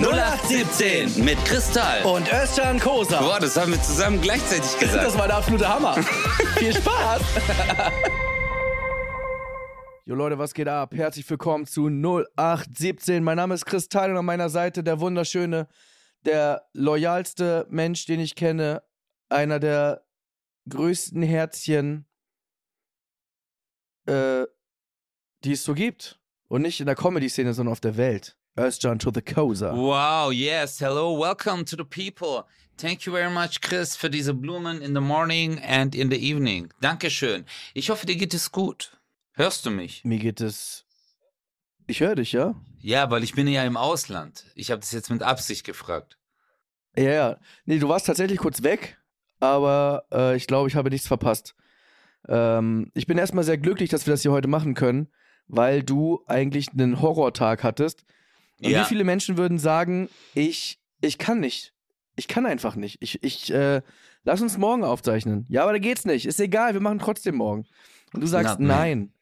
0817 mit Kristall. Und Özcan Kosa. Boah, das haben wir zusammen gleichzeitig gesagt. Das war der absolute Hammer. Viel Spaß. Jo Leute, was geht ab? Herzlich willkommen zu 0817. Mein Name ist Kristall und an meiner Seite der wunderschöne, der loyalste Mensch, den ich kenne. Einer der größten Herzchen, äh, die es so gibt. Und nicht in der Comedy-Szene, sondern auf der Welt. Özcan to the Kosa. Wow, yes, hello, welcome to the people. Thank you very much, Chris, für diese Blumen in the morning and in the evening. Dankeschön. Ich hoffe, dir geht es gut. Hörst du mich? Mir geht es. Ich höre dich, ja? Ja, weil ich bin ja im Ausland. Ich habe das jetzt mit Absicht gefragt. Ja, ja. Nee, du warst tatsächlich kurz weg, aber äh, ich glaube, ich habe nichts verpasst. Ähm, ich bin erstmal sehr glücklich, dass wir das hier heute machen können, weil du eigentlich einen Horrortag hattest. Und Ja. wie viele Menschen würden sagen, ich, ich kann nicht. Ich kann einfach nicht. Ich, ich, äh, lass uns morgen aufzeichnen. Ja, aber da geht's nicht. Ist egal, wir machen trotzdem morgen. Und du sagst, Na, nein.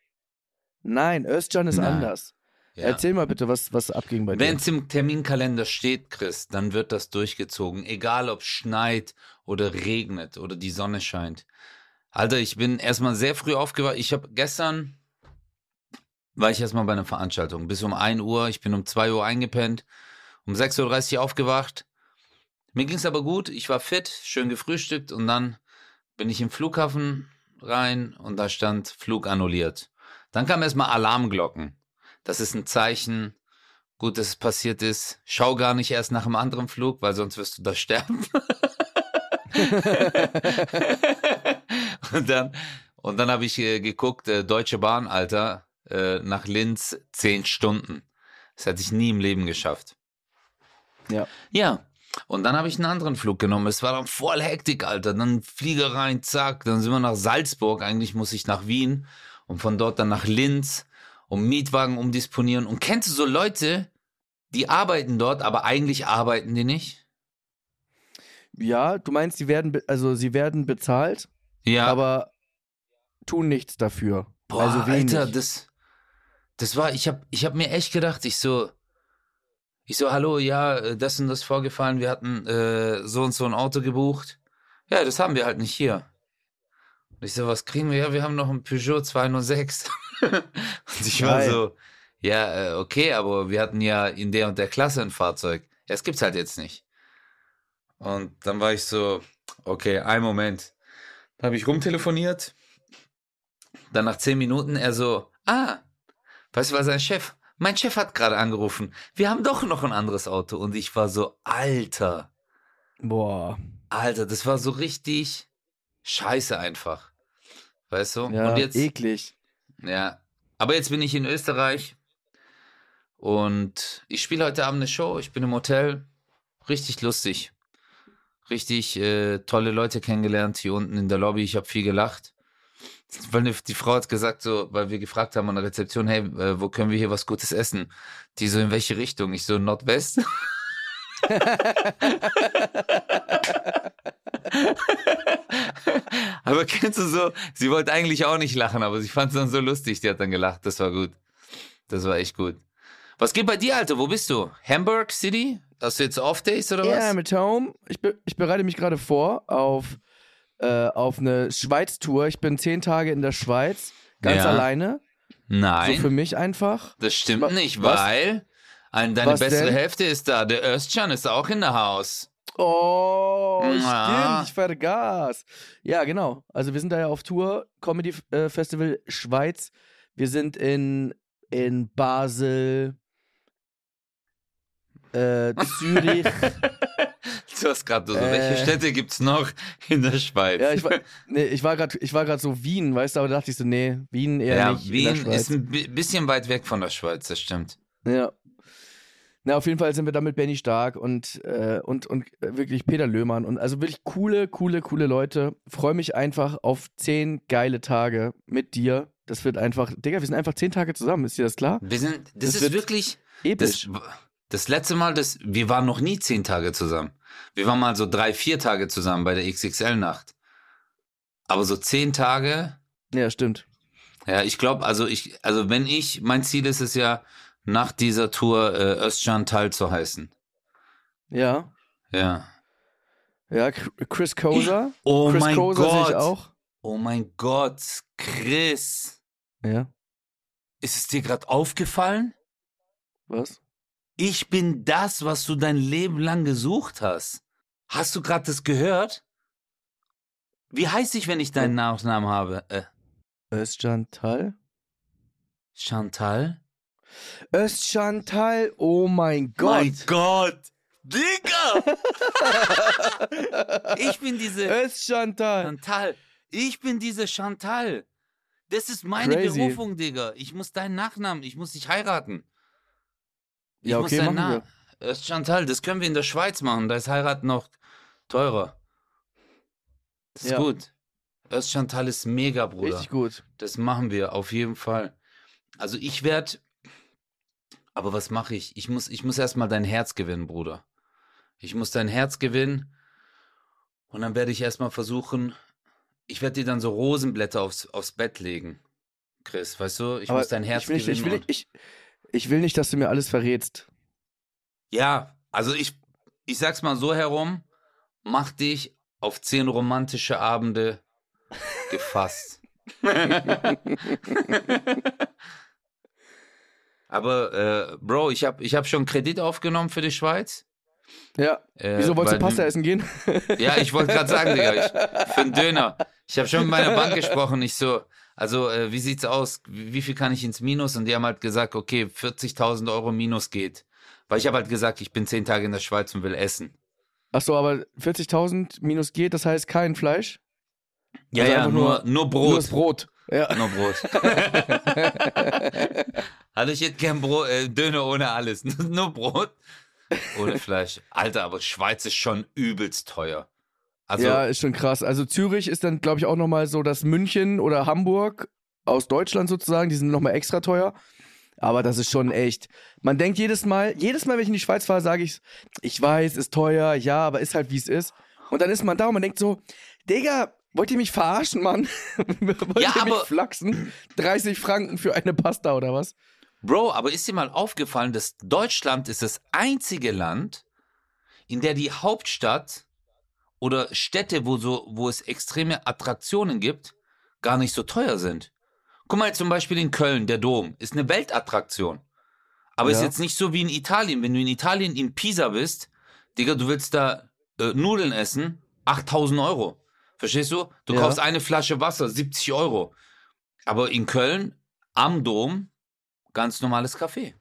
Nein, Özcan ist Nein. anders. Ja. Erzähl mal bitte, was, was abging bei dir. Wenn es im Terminkalender steht, Chris, dann wird das durchgezogen. Egal ob es schneit oder regnet oder die Sonne scheint. Alter, ich bin erstmal sehr früh aufgewacht. Ich habe gestern war ich erstmal bei einer Veranstaltung. Bis um 1 Uhr. Ich bin um 2 Uhr eingepennt. Um 6.30 Uhr aufgewacht. Mir ging es aber gut. Ich war fit, schön gefrühstückt und dann bin ich im Flughafen rein und da stand Flug annulliert. Dann kamen erstmal Alarmglocken. Das ist ein Zeichen, gut, dass es passiert ist. Schau gar nicht erst nach einem anderen Flug, weil sonst wirst du da sterben. und dann, und dann habe ich äh, geguckt, äh, Deutsche Bahn, Alter, äh, nach Linz zehn Stunden. Das hätte ich nie im Leben geschafft. Ja. Ja. Und dann habe ich einen anderen Flug genommen. Es war dann voll Hektik, Alter. Dann Flieger rein, zack. Dann sind wir nach Salzburg. Eigentlich muss ich nach Wien und von dort dann nach Linz, um Mietwagen umdisponieren. Und kennst du so Leute, die arbeiten dort, aber eigentlich arbeiten die nicht? Ja, du meinst, sie werden, also sie werden bezahlt, Ja. aber tun nichts dafür. Boah, also wenig. Alter, das, das war, ich hab, ich hab mir echt gedacht, ich so, ich so, hallo, ja, äh, das und das vorgefallen, wir hatten äh, so und so ein Auto gebucht. Ja, das haben wir halt nicht hier. Und ich so, was kriegen wir? Ja, wir haben noch ein Peugeot 206. und ich war so, ja, äh, okay, aber wir hatten ja in der und der Klasse ein Fahrzeug. Ja, das gibt's halt jetzt nicht. Und dann war ich so, okay, ein Moment. Dann habe ich rumtelefoniert. Dann nach zehn Minuten er so, ah, weißt du, war sein Chef. Mein Chef hat gerade angerufen. Wir haben doch noch ein anderes Auto. Und ich war so, Alter, Boah. Alter, das war so richtig scheiße einfach. Weißt du? Ja, und jetzt, eklig. ja. Aber jetzt bin ich in Österreich und ich spiele heute Abend eine Show. Ich bin im Hotel. Richtig lustig. Richtig äh, tolle Leute kennengelernt hier unten in der Lobby. Ich habe viel gelacht. Weil die Frau hat gesagt, so, weil wir gefragt haben an der Rezeption, hey, äh, wo können wir hier was Gutes essen? Die so, in welche Richtung? Ich so, Nordwest. aber kennst du so, sie wollte eigentlich auch nicht lachen, aber sie fand es dann so lustig, die hat dann gelacht. Das war gut. Das war echt gut. Was geht bei dir, Alter? Wo bist du? Hamburg City? Hast du jetzt Off-Days oder Ja, was? mit Home. Ich, be ich bereite mich gerade vor auf, äh, auf eine Schweiz-Tour. Ich bin zehn Tage in der Schweiz, ganz Ja. alleine. Nein, So für mich einfach. das stimmt Wa- nicht, was? weil ein, deine Was bessere denn? Hälfte ist da. Der Özcan ist auch in der Haus. Oh, Ja. stimmt, ich vergaß. Ja, genau. Also wir sind da ja auf Tour, Comedy äh, Festival Schweiz. Wir sind in, in Basel, äh, Zürich. Du hast gerade so, Äh. welche Städte gibt's noch in der Schweiz? ja, ich war, nee, ich war gerade, ich war gerade so Wien, weißt du, aber da dachte ich so, nee, Wien eher Ja, nicht. in Wien ist ein bi- bisschen weit weg von der Schweiz, das stimmt. Ja. Na, auf jeden Fall sind wir da mit Benny Stark und, äh, und, und äh, wirklich Peter Löhmann und also wirklich coole, coole, coole Leute. Freue mich einfach auf zehn geile Tage mit dir. Das wird einfach, Digga, wir sind einfach zehn Tage zusammen, ist dir das klar? Wir sind, das, Das ist wird wirklich, Episch. das, das letzte Mal, das, wir waren noch nie zehn Tage zusammen. Wir waren mal so drei, vier Tage zusammen bei der XXL-Nacht. Aber so zehn Tage, ja, stimmt. ja, ich glaube, also ich, also wenn ich, mein Ziel ist es ja, nach dieser Tour äh, Özcan Tal zu heißen. Ja. Ja. Ja, Chris Koser. Oh Chris mein sehe Gott. ich auch. Oh mein Gott, Chris. Ja. Ist es dir gerade aufgefallen? Was? Ich bin das, was du dein Leben lang gesucht hast. Hast du gerade das gehört? Wie heiße ich, wenn ich deinen Nachnamen habe? Äh, Özcantal? Chantal? Özcantal, oh mein Gott. Mein Gott! Digga! ich bin diese Özcantal. Chantal. Ich bin diese Chantal. Das ist meine Crazy. Berufung, Digga. Ich muss deinen Nachnamen, ich muss dich heiraten. Ich Ja, muss okay, deinen machen wir. Na- Das ist Chantal, das können wir in der Schweiz machen. Da ist heiraten noch teurer. Das ist Ja. gut. Das Chantal ist mega, Bruder. Richtig gut. Das machen wir auf jeden Fall. Also ich werde. Aber was mache ich? Ich muss, ich muss erstmal dein Herz gewinnen, Bruder. Ich muss dein Herz gewinnen. Und dann werde ich erstmal versuchen. Ich werde dir dann so Rosenblätter aufs, aufs Bett legen. Chris, weißt du? Ich Aber muss dein Herz ich will, gewinnen. ich, will, ich, ich will nicht, dass du mir alles verrätst. Ja, also ich, ich sag's mal so herum, mach dich auf zehn romantische Abende gefasst. Aber äh, Bro, ich habe ich hab schon Kredit aufgenommen für die Schweiz. Ja. Äh, Wieso wolltest du Pasta essen gehen? Ja, ich wollte gerade sagen, Digga, ich, für einen Döner. Ich habe schon mit meiner Bank gesprochen. Ich so, also äh, wie sieht's aus? Wie, viel kann ich ins Minus? Und die haben halt gesagt, okay, 40.000 Euro Minus geht. Weil ich habe halt gesagt, ich bin zehn Tage in der Schweiz und will essen. Achso, aber 40.000 minus geht, das heißt kein Fleisch? Ja, Also ja, nur, nur- nur Nur Brot. das Brot. Ja. Nur Brot. also ich hätte gern Brot, äh, Döner ohne alles. nur Brot ohne Fleisch. Alter, aber Schweiz ist schon übelst teuer. Also, ja, ist schon krass. Also Zürich ist dann, glaube ich, auch nochmal so, dass München oder Hamburg aus Deutschland sozusagen, die sind nochmal extra teuer. Aber das ist schon echt. Man denkt jedes Mal, jedes Mal, wenn ich in die Schweiz fahre, sage ich, ich weiß, ist teuer, ja, aber ist halt wie es ist. Und dann ist man da und man denkt so, Digga, wollt ihr mich verarschen, Mann? wollt Ja, ihr mich aber- flachsen? 30 Franken für eine Pasta oder was? Bro, aber ist dir mal aufgefallen, dass Deutschland ist das einzige Land, in der die Hauptstadt oder Städte, wo, so, wo es extreme Attraktionen gibt, gar nicht so teuer sind. Guck mal zum Beispiel in Köln, der Dom, ist eine Weltattraktion. Aber ist Ja. jetzt nicht so wie in Italien. Wenn du in Italien in Pisa bist, Digga, du willst da äh, Nudeln essen, 8000 Euro. Verstehst du? Du Ja. kaufst eine Flasche Wasser, 70 Euro. Aber in Köln, am Dom, ganz normales Café.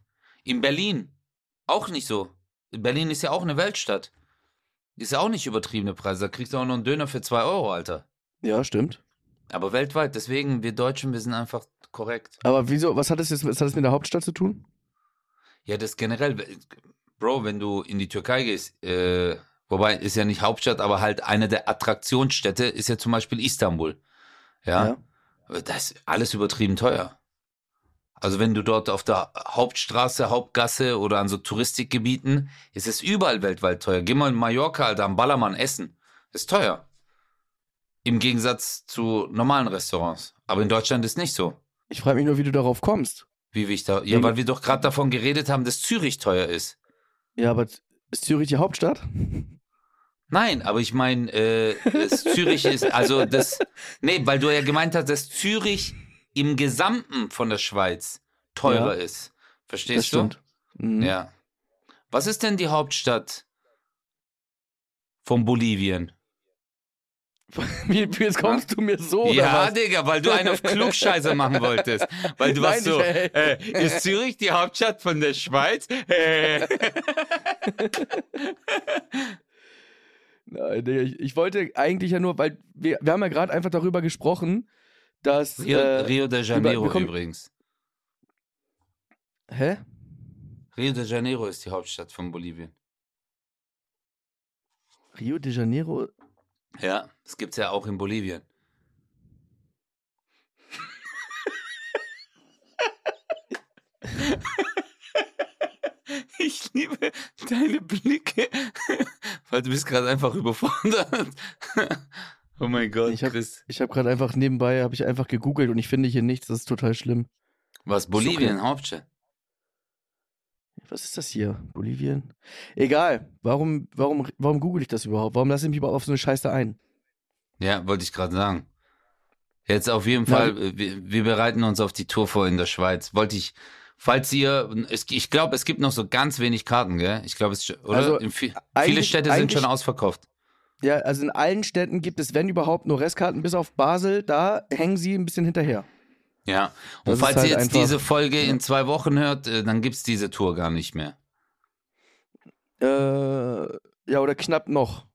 In Berlin, auch nicht so. Berlin ist ja auch eine Weltstadt. Ist ja auch nicht übertriebene Preise. Da kriegst du auch noch einen Döner für 2 Euro, Alter. Ja, stimmt. Aber weltweit, deswegen, wir Deutschen, wir sind einfach korrekt. Aber wieso, was hat das jetzt, was hat das mit der Hauptstadt zu tun? Ja, das generell, Bro, wenn du in die Türkei gehst, äh, wobei ist ja nicht Hauptstadt, aber halt eine der Attraktionsstädte ist ja zum Beispiel Istanbul. Ja. Aber Das ist alles übertrieben teuer. Also wenn du dort auf der Hauptstraße, Hauptgasse oder an so Touristikgebieten, ist es überall weltweit teuer. Geh mal in Mallorca, Alter, am Ballermann essen. Ist teuer. Im Gegensatz zu normalen Restaurants. Aber in Deutschland ist nicht so. Ich frage mich nur, wie du darauf kommst. Wie ich da. Ja, weil wir doch gerade davon geredet haben, dass Zürich teuer ist. Ja, aber ist Zürich die Hauptstadt? Nein, aber ich meine, äh, Zürich ist, also das, nee, weil du ja gemeint hast, dass Zürich im Gesamten von der Schweiz teurer ist. Verstehst das stimmt. du? Mhm. Ja. Was ist denn die Hauptstadt von Bolivien? Jetzt kommst du mir so oder ja, was? Digga, weil du einen auf Klugscheißer machen wolltest. Weil du warst so, ich- ey. äh, ist Zürich die Hauptstadt von der Schweiz? Äh. Nein, Digga, ich, ich wollte eigentlich ja nur, weil wir, wir haben ja gerade einfach darüber gesprochen, dass. Rio, äh, Rio de Janeiro kommen- übrigens. Hä? Rio de Janeiro ist die Hauptstadt von Bolivien. Rio de Janeiro? Ja, das gibt's ja auch in Bolivien. Ich liebe deine Blicke, weil du bist gerade einfach überfordert. Oh mein Gott, Ich hab- Chris. Ich habe gerade einfach nebenbei, habe ich einfach gegoogelt und ich finde hier nichts, das ist total schlimm. Was, Bolivien, okay. Hauptstadt? Was ist das hier? Bolivien? Egal. Warum, warum, warum google ich das überhaupt? Warum lasse ich mich überhaupt auf so eine Scheiße ein? Ja, wollte ich gerade sagen. Jetzt auf jeden Fall, wir, wir bereiten uns auf die Tour vor in der Schweiz. Wollte ich, falls ihr, ich glaube, es gibt noch so ganz wenig Karten, gell? Ich glaube, es, oder? Also, viele Städte sind schon ausverkauft. Ja, also in allen Städten gibt es, wenn überhaupt, nur Restkarten, bis auf Basel. Da hängen sie ein bisschen hinterher. Ja. Das Und ist falls halt ihr jetzt diese Folge in zwei Wochen hört, äh, dann gibt's diese Tour gar nicht mehr. Äh, ja, oder knapp noch.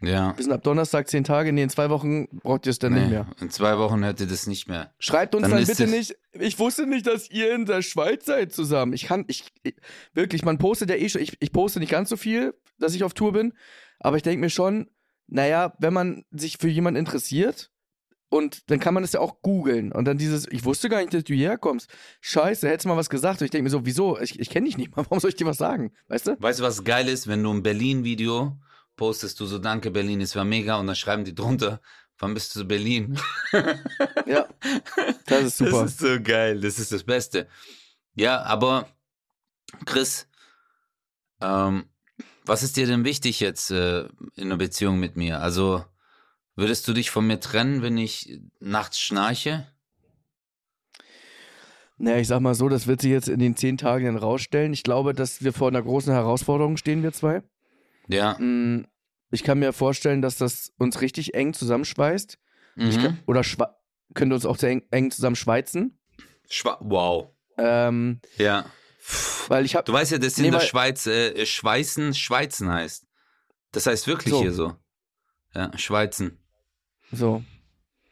Ja. Wir sind ab Donnerstag zehn Tage. Nee, in zwei Wochen braucht ihr es dann nicht Nee, mehr. in zwei Wochen hört ihr das nicht mehr. Schreibt uns Dann dann, bitte es- nicht. Ich wusste nicht, dass ihr in der Schweiz seid zusammen. Ich kann, ich, ich wirklich, man postet ja eh schon. Ich, ich poste nicht ganz so viel, dass ich auf Tour bin. Aber ich denke mir schon, naja, wenn man sich für jemanden interessiert und dann kann man das ja auch googeln. Und dann dieses, ich wusste gar nicht, dass du hierher kommst. Scheiße, hättest du mal was gesagt. Und ich denke mir so, wieso? Ich, ich kenne dich nicht mal. Warum soll ich dir was sagen? Weißt du? Weißt du, was geil ist, wenn du ein Berlin-Video postest, du so, danke Berlin, es war mega, und dann schreiben die drunter, wann bist du zu Berlin? Ja. Das ist super. Das ist so geil, das ist das Beste. Ja, aber Chris, ähm, was ist dir denn wichtig jetzt äh, in einer Beziehung mit mir? Also würdest du dich von mir trennen, wenn ich nachts schnarche? Naja, ich sag mal so, das wird sich jetzt in den zehn Tagen dann rausstellen. Ich glaube, dass wir vor einer großen Herausforderung stehen, wir zwei. Ja. Mm, Ich kann mir vorstellen, dass das uns richtig eng zusammenschweißt. Mhm. kann, oder könnte uns auch sehr eng, eng zusammenschweizen. Schwa wow. Ähm, Ja. Weil ich habe. Du weißt ja, dass in Nee, der weil- Schweiz äh, Schweißen Schweizen heißt. Das heißt wirklich So. hier so. Ja, Schweizen. So.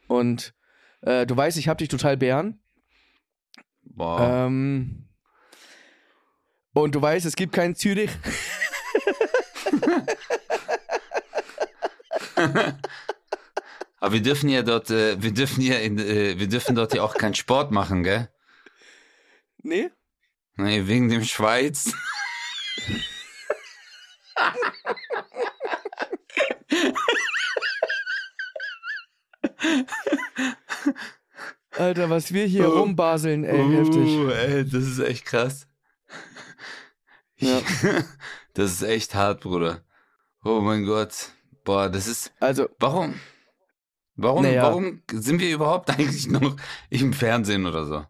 Und äh, du weißt, ich habe dich total Bären. Boah. Ähm, und du weißt, es gibt keinen Zürich. Aber wir dürfen ja dort, äh, wir dürfen ja in, äh, wir dürfen dort ja auch keinen Sport machen, gell? Nee? Nee, wegen dem Schweiz. Alter, was wir hier Oh. rumbaseln, ey, heftig. Uh, ey, das ist echt krass. Ja. Das ist echt hart, Bruder. Oh mein Gott. Boah, das ist. Also, Warum? Warum, Naja. warum sind wir überhaupt eigentlich noch im Fernsehen oder so?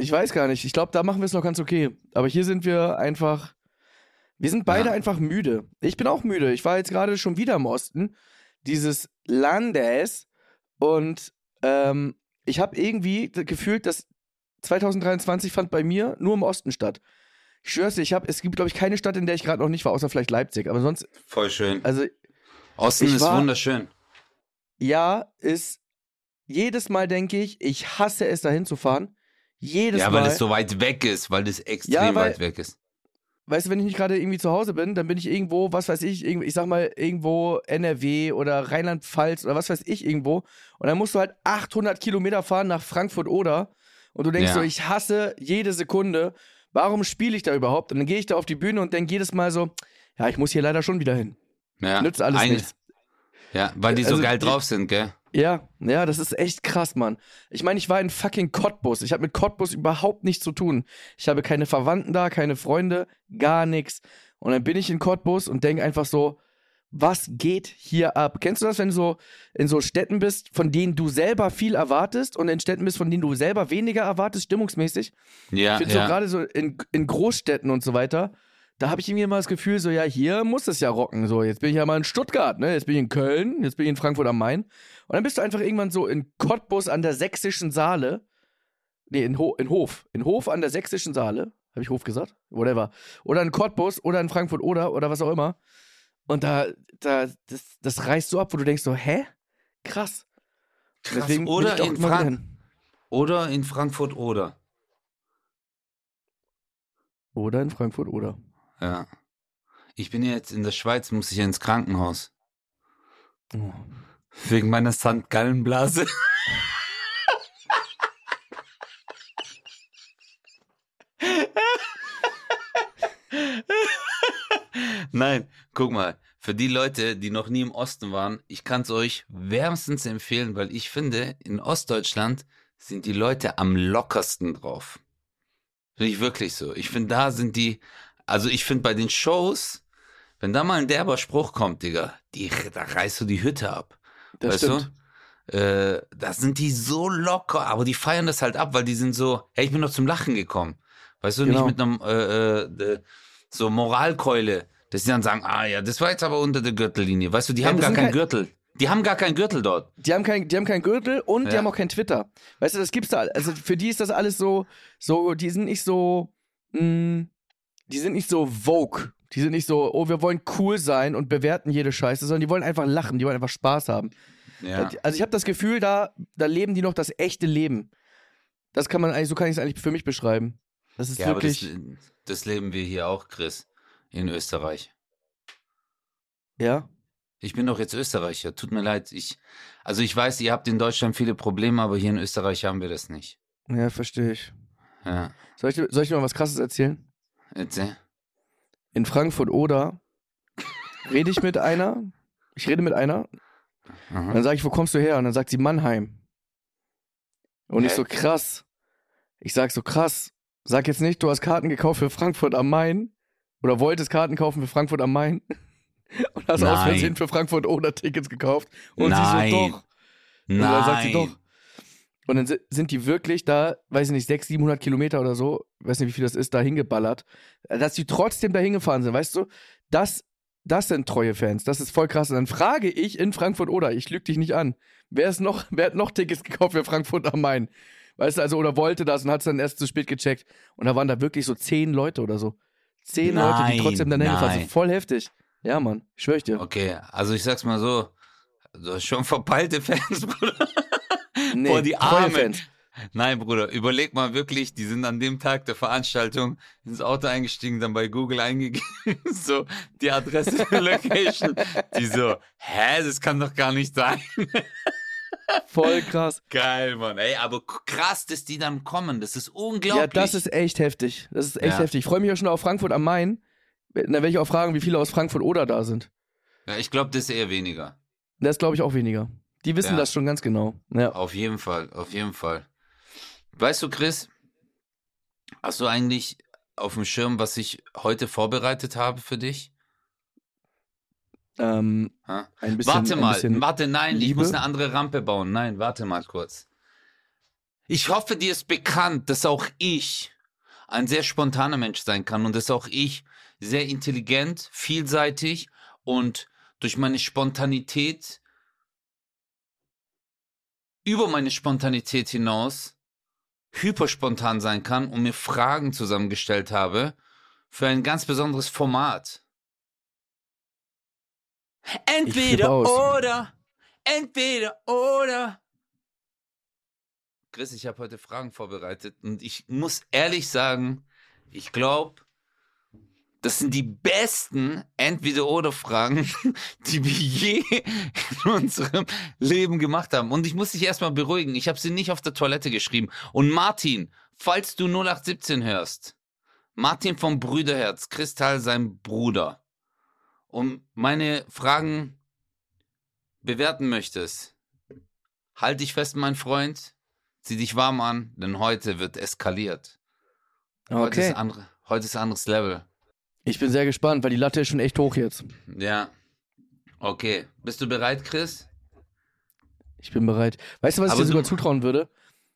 Ich weiß gar nicht. Ich glaube, da machen wir es noch ganz okay. Aber hier sind wir einfach. Wir sind beide Ja. einfach müde. Ich bin auch müde. Ich war jetzt gerade schon wieder im Osten dieses Landes und ähm, ich habe irgendwie gefühlt, dass 2023 fand bei mir nur im Osten statt. Ich schwör's dir, ich habe, es gibt, glaube ich, keine Stadt, in der ich gerade noch nicht war, außer vielleicht Leipzig. Aber sonst, Voll schön. also Osten ist war- wunderschön. ja, ist jedes Mal denke ich, ich hasse es, dahin zu fahren. Jedes Ja, Mal. weil es so weit weg ist, weil es extrem Ja, weil- weit weg ist. weißt du, wenn ich nicht gerade irgendwie zu Hause bin, dann bin ich irgendwo, was weiß ich, ich sag mal, irgendwo NRW oder Rheinland-Pfalz oder was weiß ich irgendwo. Und dann musst du halt 800 Kilometer fahren nach Frankfurt oder. Und du denkst Ja. so, ich hasse jede Sekunde. Warum spiele ich da überhaupt? Und dann gehe ich da auf die Bühne und denke jedes Mal so, ja, ich muss hier leider schon wieder hin. Ja, Nützt alles eine- nichts. Ja, weil die so Also geil die- drauf sind, gell? Ja, ja, das ist echt krass, Mann. Ich meine, ich war in fucking Cottbus. Ich habe mit Cottbus überhaupt nichts zu tun. Ich habe keine Verwandten da, keine Freunde, gar nichts. Und dann bin ich in Cottbus und denke einfach so, was geht hier ab? Kennst du das, wenn du so in so Städten bist, von denen du selber viel erwartest und in Städten bist, von denen du selber weniger erwartest, stimmungsmäßig? Ja, Ich finde so ja. gerade so in, in Großstädten und so weiter, da habe ich irgendwie immer das Gefühl, so ja, hier muss es ja rocken. So, jetzt bin ich ja mal in Stuttgart, ne? Jetzt bin ich in Köln, jetzt bin ich in Frankfurt am Main. Und dann bist du einfach irgendwann so in Cottbus an der sächsischen Saale. Nee, in, Ho in Hof. In Hof an der sächsischen Saale. Habe ich Hof gesagt? Whatever. Oder in Cottbus oder in Frankfurt oder oder was auch immer. Und da, da, das, das reißt so ab, wo du denkst so, hä? Krass. Krass. Deswegen Oder in, Frank oder in Frankfurt oder. Oder in Frankfurt oder. Ja. Ich bin jetzt in der Schweiz, muss ich ins Krankenhaus. Oh. Wegen meiner Sandgallenblase. Nein, guck mal, für die Leute, die noch nie im Osten waren, ich kann es euch wärmstens empfehlen, weil ich finde, in Ostdeutschland sind die Leute am lockersten drauf. Finde ich wirklich so. Ich finde, da sind die also ich finde bei den Shows, wenn da mal ein derber Spruch kommt, Digga, die, da reißt du die Hütte ab. Das weißt stimmt. du? Äh, da sind die so locker, aber die feiern das halt ab, weil die sind so, hey, ich bin doch zum Lachen gekommen. Weißt du, Genau. nicht mit einem äh, äh, so Moralkeule, dass sie dann sagen, ah ja, das war jetzt aber unter der Gürtellinie. Weißt du, die Ja, haben gar keinen kein- Gürtel. Die haben gar keinen Gürtel dort. Die haben kein, die haben kein Gürtel und die Ja. haben auch kein Twitter. Weißt du, das gibt's da. Also für die ist das alles so, so, die sind nicht so, mh, die sind nicht so Vogue. Die sind nicht so, oh, wir wollen cool sein und bewerten jede Scheiße, sondern die wollen einfach lachen, die wollen einfach Spaß haben. Ja. Also ich habe das Gefühl, da, da leben die noch das echte Leben. Das kann man eigentlich, so kann ich es eigentlich für mich beschreiben. Das ist Ja, aber das, wirklich, das leben wir hier auch, Chris, in Österreich. ja. Ich bin doch jetzt Österreicher. Tut mir leid. Ich, also ich weiß, ihr habt in Deutschland viele Probleme, aber hier in Österreich haben wir das nicht. Ja, verstehe ich. Ja. Soll ich, soll ich dir mal was krasses erzählen? Erzähl. in Frankfurt oder rede ich mit einer, ich rede mit einer, Aha. dann sage ich, wo kommst du her? Und dann sagt sie Mannheim. Und ich Hä? so, krass. Ich sag so, krass. Sag jetzt nicht, du hast Karten gekauft für Frankfurt am Main oder wolltest Karten kaufen für Frankfurt am Main und hast aus Nein. Versehen für Frankfurt oder Tickets gekauft. Und Nein. sie so, doch. Und Nein. dann sagt sie doch. Und dann si- sind die wirklich da, weiß ich nicht, 600, 700 Kilometer oder so, weiß nicht, wie viel das ist, da hingeballert, dass die trotzdem da hingefahren sind, weißt du? Das, das sind treue Fans, das ist voll krass. Und dann frage ich in Frankfurt oder, ich lüge dich nicht an, wer ist noch, wer hat noch Tickets gekauft für Frankfurt am Main? Weißt du, also, oder wollte das und hat es dann erst zu spät gecheckt. Und da waren da wirklich so zehn Leute oder so. Zehn Leute, die Nein, trotzdem dann hingefahren nein. sind. Voll heftig. Ja, Mann, ich schwöre ich dir. Okay, also ich sag's mal so. Du hast schon verpeilte Fans, Bruder. Nee, Boah, die Armen. Nein, Bruder, überleg mal wirklich, die sind an dem Tag der Veranstaltung ins Auto eingestiegen, dann bei Google eingegeben, so die Adresse der Location. Die so, hä, das kann doch gar nicht sein. Voll krass. Geil, Mann. Ey, aber krass, dass die dann kommen. Das ist unglaublich. Ja, das ist echt heftig. Das ist echt Ja. heftig. Ich freue mich auch schon auf Frankfurt am Main. Da werde ich auch fragen, wie viele aus Frankfurt oder da sind. Ja, ich glaube, das ist eher weniger. Das glaube ich auch weniger. Die wissen Ja. das schon ganz genau. Ja. Auf jeden Fall, auf jeden Fall. Weißt du, Chris, hast du eigentlich auf dem Schirm, was ich heute vorbereitet habe für dich? Ähm, ein bisschen, warte mal, warte, nein, ich Liebe? muss eine andere Rampe bauen. Nein, warte mal kurz. Ich hoffe, dir ist bekannt, dass auch ich ein sehr spontaner Mensch sein kann und dass auch ich sehr intelligent, vielseitig und durch meine Spontanität über meine Spontanität hinaus hyperspontan sein kann und mir Fragen zusammengestellt habe für ein ganz besonderes Format. Entweder oder, entweder oder. Chris, ich habe heute Fragen vorbereitet und ich muss ehrlich sagen, ich glaube, das sind die besten Entweder-Oder-Fragen, die wir je in unserem Leben gemacht haben. Und ich muss dich erstmal beruhigen. Ich habe sie nicht auf der Toilette geschrieben. Und Martin, falls du 0817 hörst, Martin vom Brüderherz, Kristall sein Bruder, und meine Fragen bewerten möchtest, halt dich fest, mein Freund, zieh dich warm an, denn heute wird eskaliert. Heute, Okay. ist andere, heute ist anderes Level. Ich bin sehr gespannt, weil die Latte ist schon echt hoch jetzt. Ja. Okay. Bist du bereit, Chris? Ich bin bereit. Weißt du, was Aber ich dir sogar zutrauen würde?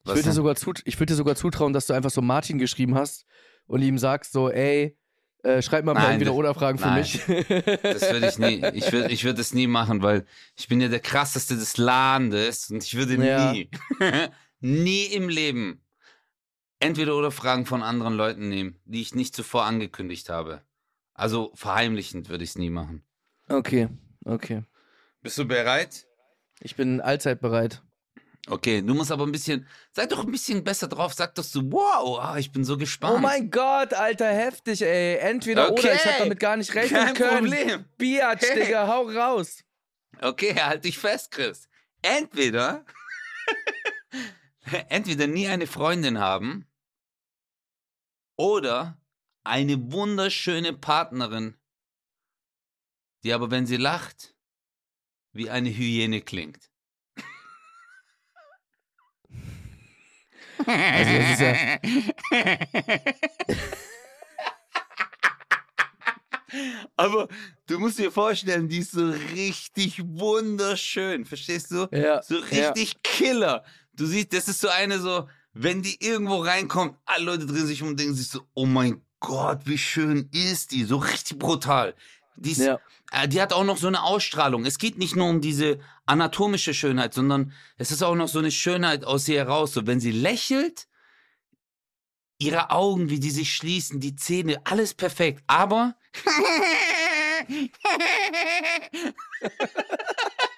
Ich würde dir, sogar zut ich würd dir sogar zutrauen, dass du einfach so Martin geschrieben hast und ihm sagst so, ey, äh, schreib mal ein paar Nein, Entweder-Oder-Fragen für nein. mich. Das würde ich nie. Ich würde ich würd das nie machen, weil ich bin ja der krasseste des Landes und ich würde Ja. nie, nie im Leben entweder oder Fragen von anderen Leuten nehmen, die ich nicht zuvor angekündigt habe. Also verheimlichend würde ich es nie machen. okay, okay. Bist du bereit? Ich bin allzeit bereit. Okay, du musst aber ein bisschen, sei doch ein bisschen besser drauf, sag doch so, wow, ah, ich bin so gespannt. Oh mein Gott, Alter, heftig, ey. Entweder Okay. oder, ich hab damit gar nicht rechnen Kein können. Problem. Biatch, Hey. Digga, hau raus. Okay, halt dich fest, Chris. Entweder, entweder nie eine Freundin haben oder eine wunderschöne Partnerin, die aber, wenn sie lacht, wie eine Hyäne klingt. Also das ist ja, Aber du musst dir vorstellen, die ist so richtig wunderschön, verstehst du? Ja. So richtig Killer. Du siehst, das ist so eine so, wenn die irgendwo reinkommt, alle Leute drehen sich um und denken sich so, oh mein Gott, wie schön ist die, so richtig brutal. Die, ist, Ja. äh, die hat auch noch so eine Ausstrahlung. Es geht nicht nur um diese anatomische Schönheit, sondern es ist auch noch so eine Schönheit aus ihr heraus. So, wenn sie lächelt, ihre Augen, wie die sich schließen, die Zähne, alles perfekt. Aber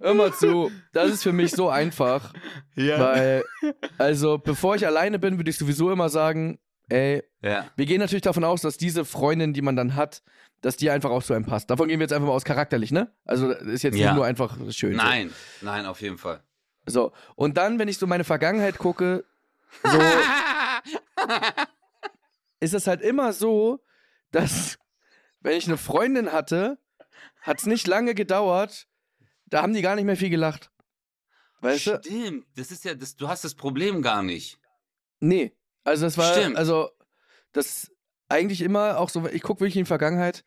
Hör mal zu, das ist für mich so einfach, ja. weil, also, bevor ich alleine bin, würde ich sowieso immer sagen, ey, ja. wir gehen natürlich davon aus, dass diese Freundin, die man dann hat, dass die einfach auch zu einem passt. Davon gehen wir jetzt einfach mal aus charakterlich, ne? Also, das ist jetzt Ja. nicht nur einfach schön. so. Nein, nein, auf jeden Fall. So, und dann, wenn ich so meine Vergangenheit gucke, so ist es halt immer so, dass wenn ich eine Freundin hatte, hat es nicht lange gedauert, da haben die gar nicht mehr viel gelacht. Weißt du? Stimmt, das ist ja, das, du hast das Problem gar nicht. Nee. Also es war, Stimmt. also das eigentlich immer auch so, ich gucke wirklich in die Vergangenheit,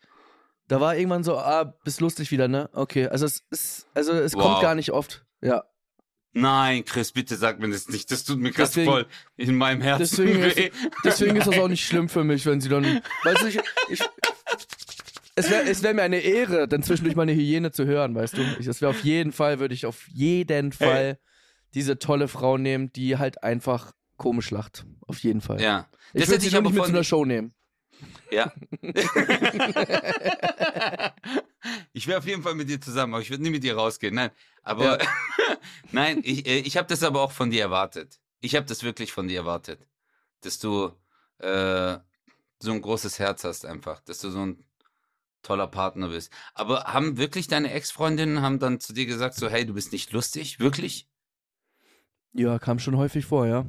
da war irgendwann so, ah, bist lustig wieder, ne? Okay, also es ist, also es Wow. kommt gar nicht oft. Ja. Nein, Chris, bitte sag mir das nicht. Das tut mir ganz voll in meinem Herzen Deswegen ist, weh. deswegen ist das auch nicht schlimm für mich, wenn sie dann. Weißt du, ich. ich es wäre wär mir eine Ehre, dann zwischendurch mal eine Hyäne zu hören, weißt du? Ich, das wäre auf jeden Fall, würde ich auf jeden Fall diese tolle Frau nehmen, die halt einfach komisch lacht. Auf jeden Fall. Ja. Ich Das würde hätte sie ich nicht mit zu einer Show nehmen. Ja. ich wäre auf jeden Fall mit dir zusammen, aber ich würde nie mit dir rausgehen. Nein, aber nein, ich, äh, ich habe das aber auch von dir erwartet. Ich habe das wirklich von dir erwartet, dass du äh, so ein großes Herz hast einfach, dass du so ein toller Partner bist. Aber haben wirklich deine Ex-Freundinnen haben dann zu dir gesagt so, hey, du bist nicht lustig, wirklich? Ja, kam schon häufig vor, ja.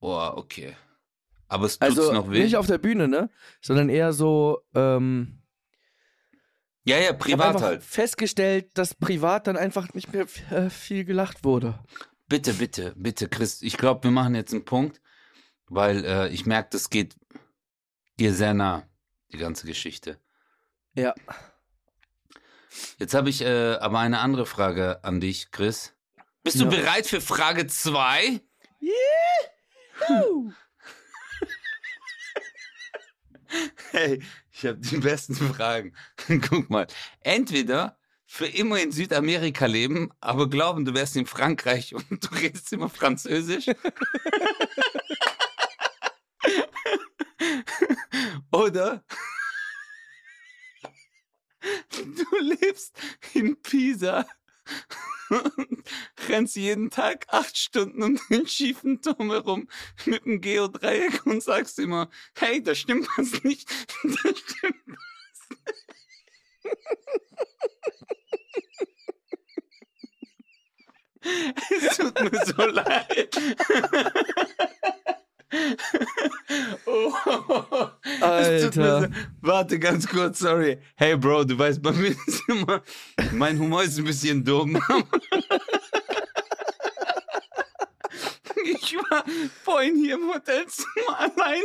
Oh, okay. Aber es tut's Also noch weh. nicht auf der Bühne, ne? Sondern eher so, ähm, ja, ja, ich habe privat einfach halt. festgestellt, dass privat dann einfach nicht mehr äh, viel gelacht wurde. Bitte, bitte, bitte, Chris. Ich glaube, wir machen jetzt einen Punkt, weil äh, ich merke, das geht dir sehr nah, die ganze Geschichte. Ja. Jetzt habe ich äh, aber eine andere Frage an dich, Chris. Bist du Ja. bereit für Frage 2? Hey, ich habe die besten Fragen. Guck mal. Entweder für immer in Südamerika leben, aber glauben, du wärst in Frankreich und du redest immer Französisch. Oder du lebst in Pisa und rennst jeden Tag acht Stunden um den schiefen Turm herum mit dem Geodreieck und sagst immer, hey, da stimmt was nicht, da stimmt was. Es tut mir so leid. Oh, Alter. warte ganz kurz, sorry. Hey Bro, du weißt, bei mir ist immer, mein Humor ist ein bisschen dumm. Ich war vorhin hier im Hotelzimmer allein.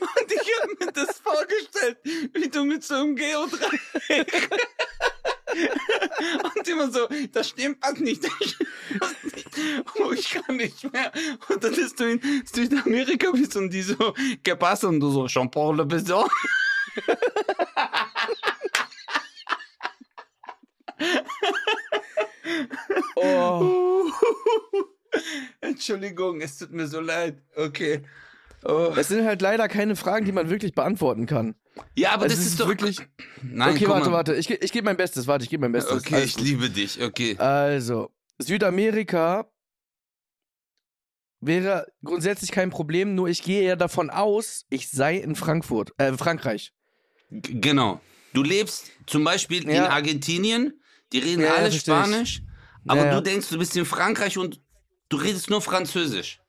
Und ich habe mir das vorgestellt, wie du mit so einem Geodreieck. Und immer so, das stimmt was nicht. Oh, ich kann nicht mehr. Und dann bist du in Südamerika bist und die so, ¿qué pasa? Und du so, Jean-Paul Le Besson. Oh. Entschuldigung, es tut mir so leid. Okay. Oh. Das sind halt leider keine Fragen, die man wirklich beantworten kann. Ja, aber Also das ist, ist doch wirklich- Nein, okay, warte, warte. Ich, ich gebe mein Bestes. Warte, ich gebe mein Bestes. Okay, Alles ich gut. liebe dich. Okay. Also, Südamerika wäre grundsätzlich kein Problem, nur ich gehe ja davon aus, ich sei in Frankfurt, äh, Frankreich. G genau. Du lebst zum Beispiel in Ja. Argentinien, die reden Ja, alle. Spanisch, aber Ja, ja. du denkst, du bist in Frankreich und du redest nur Französisch.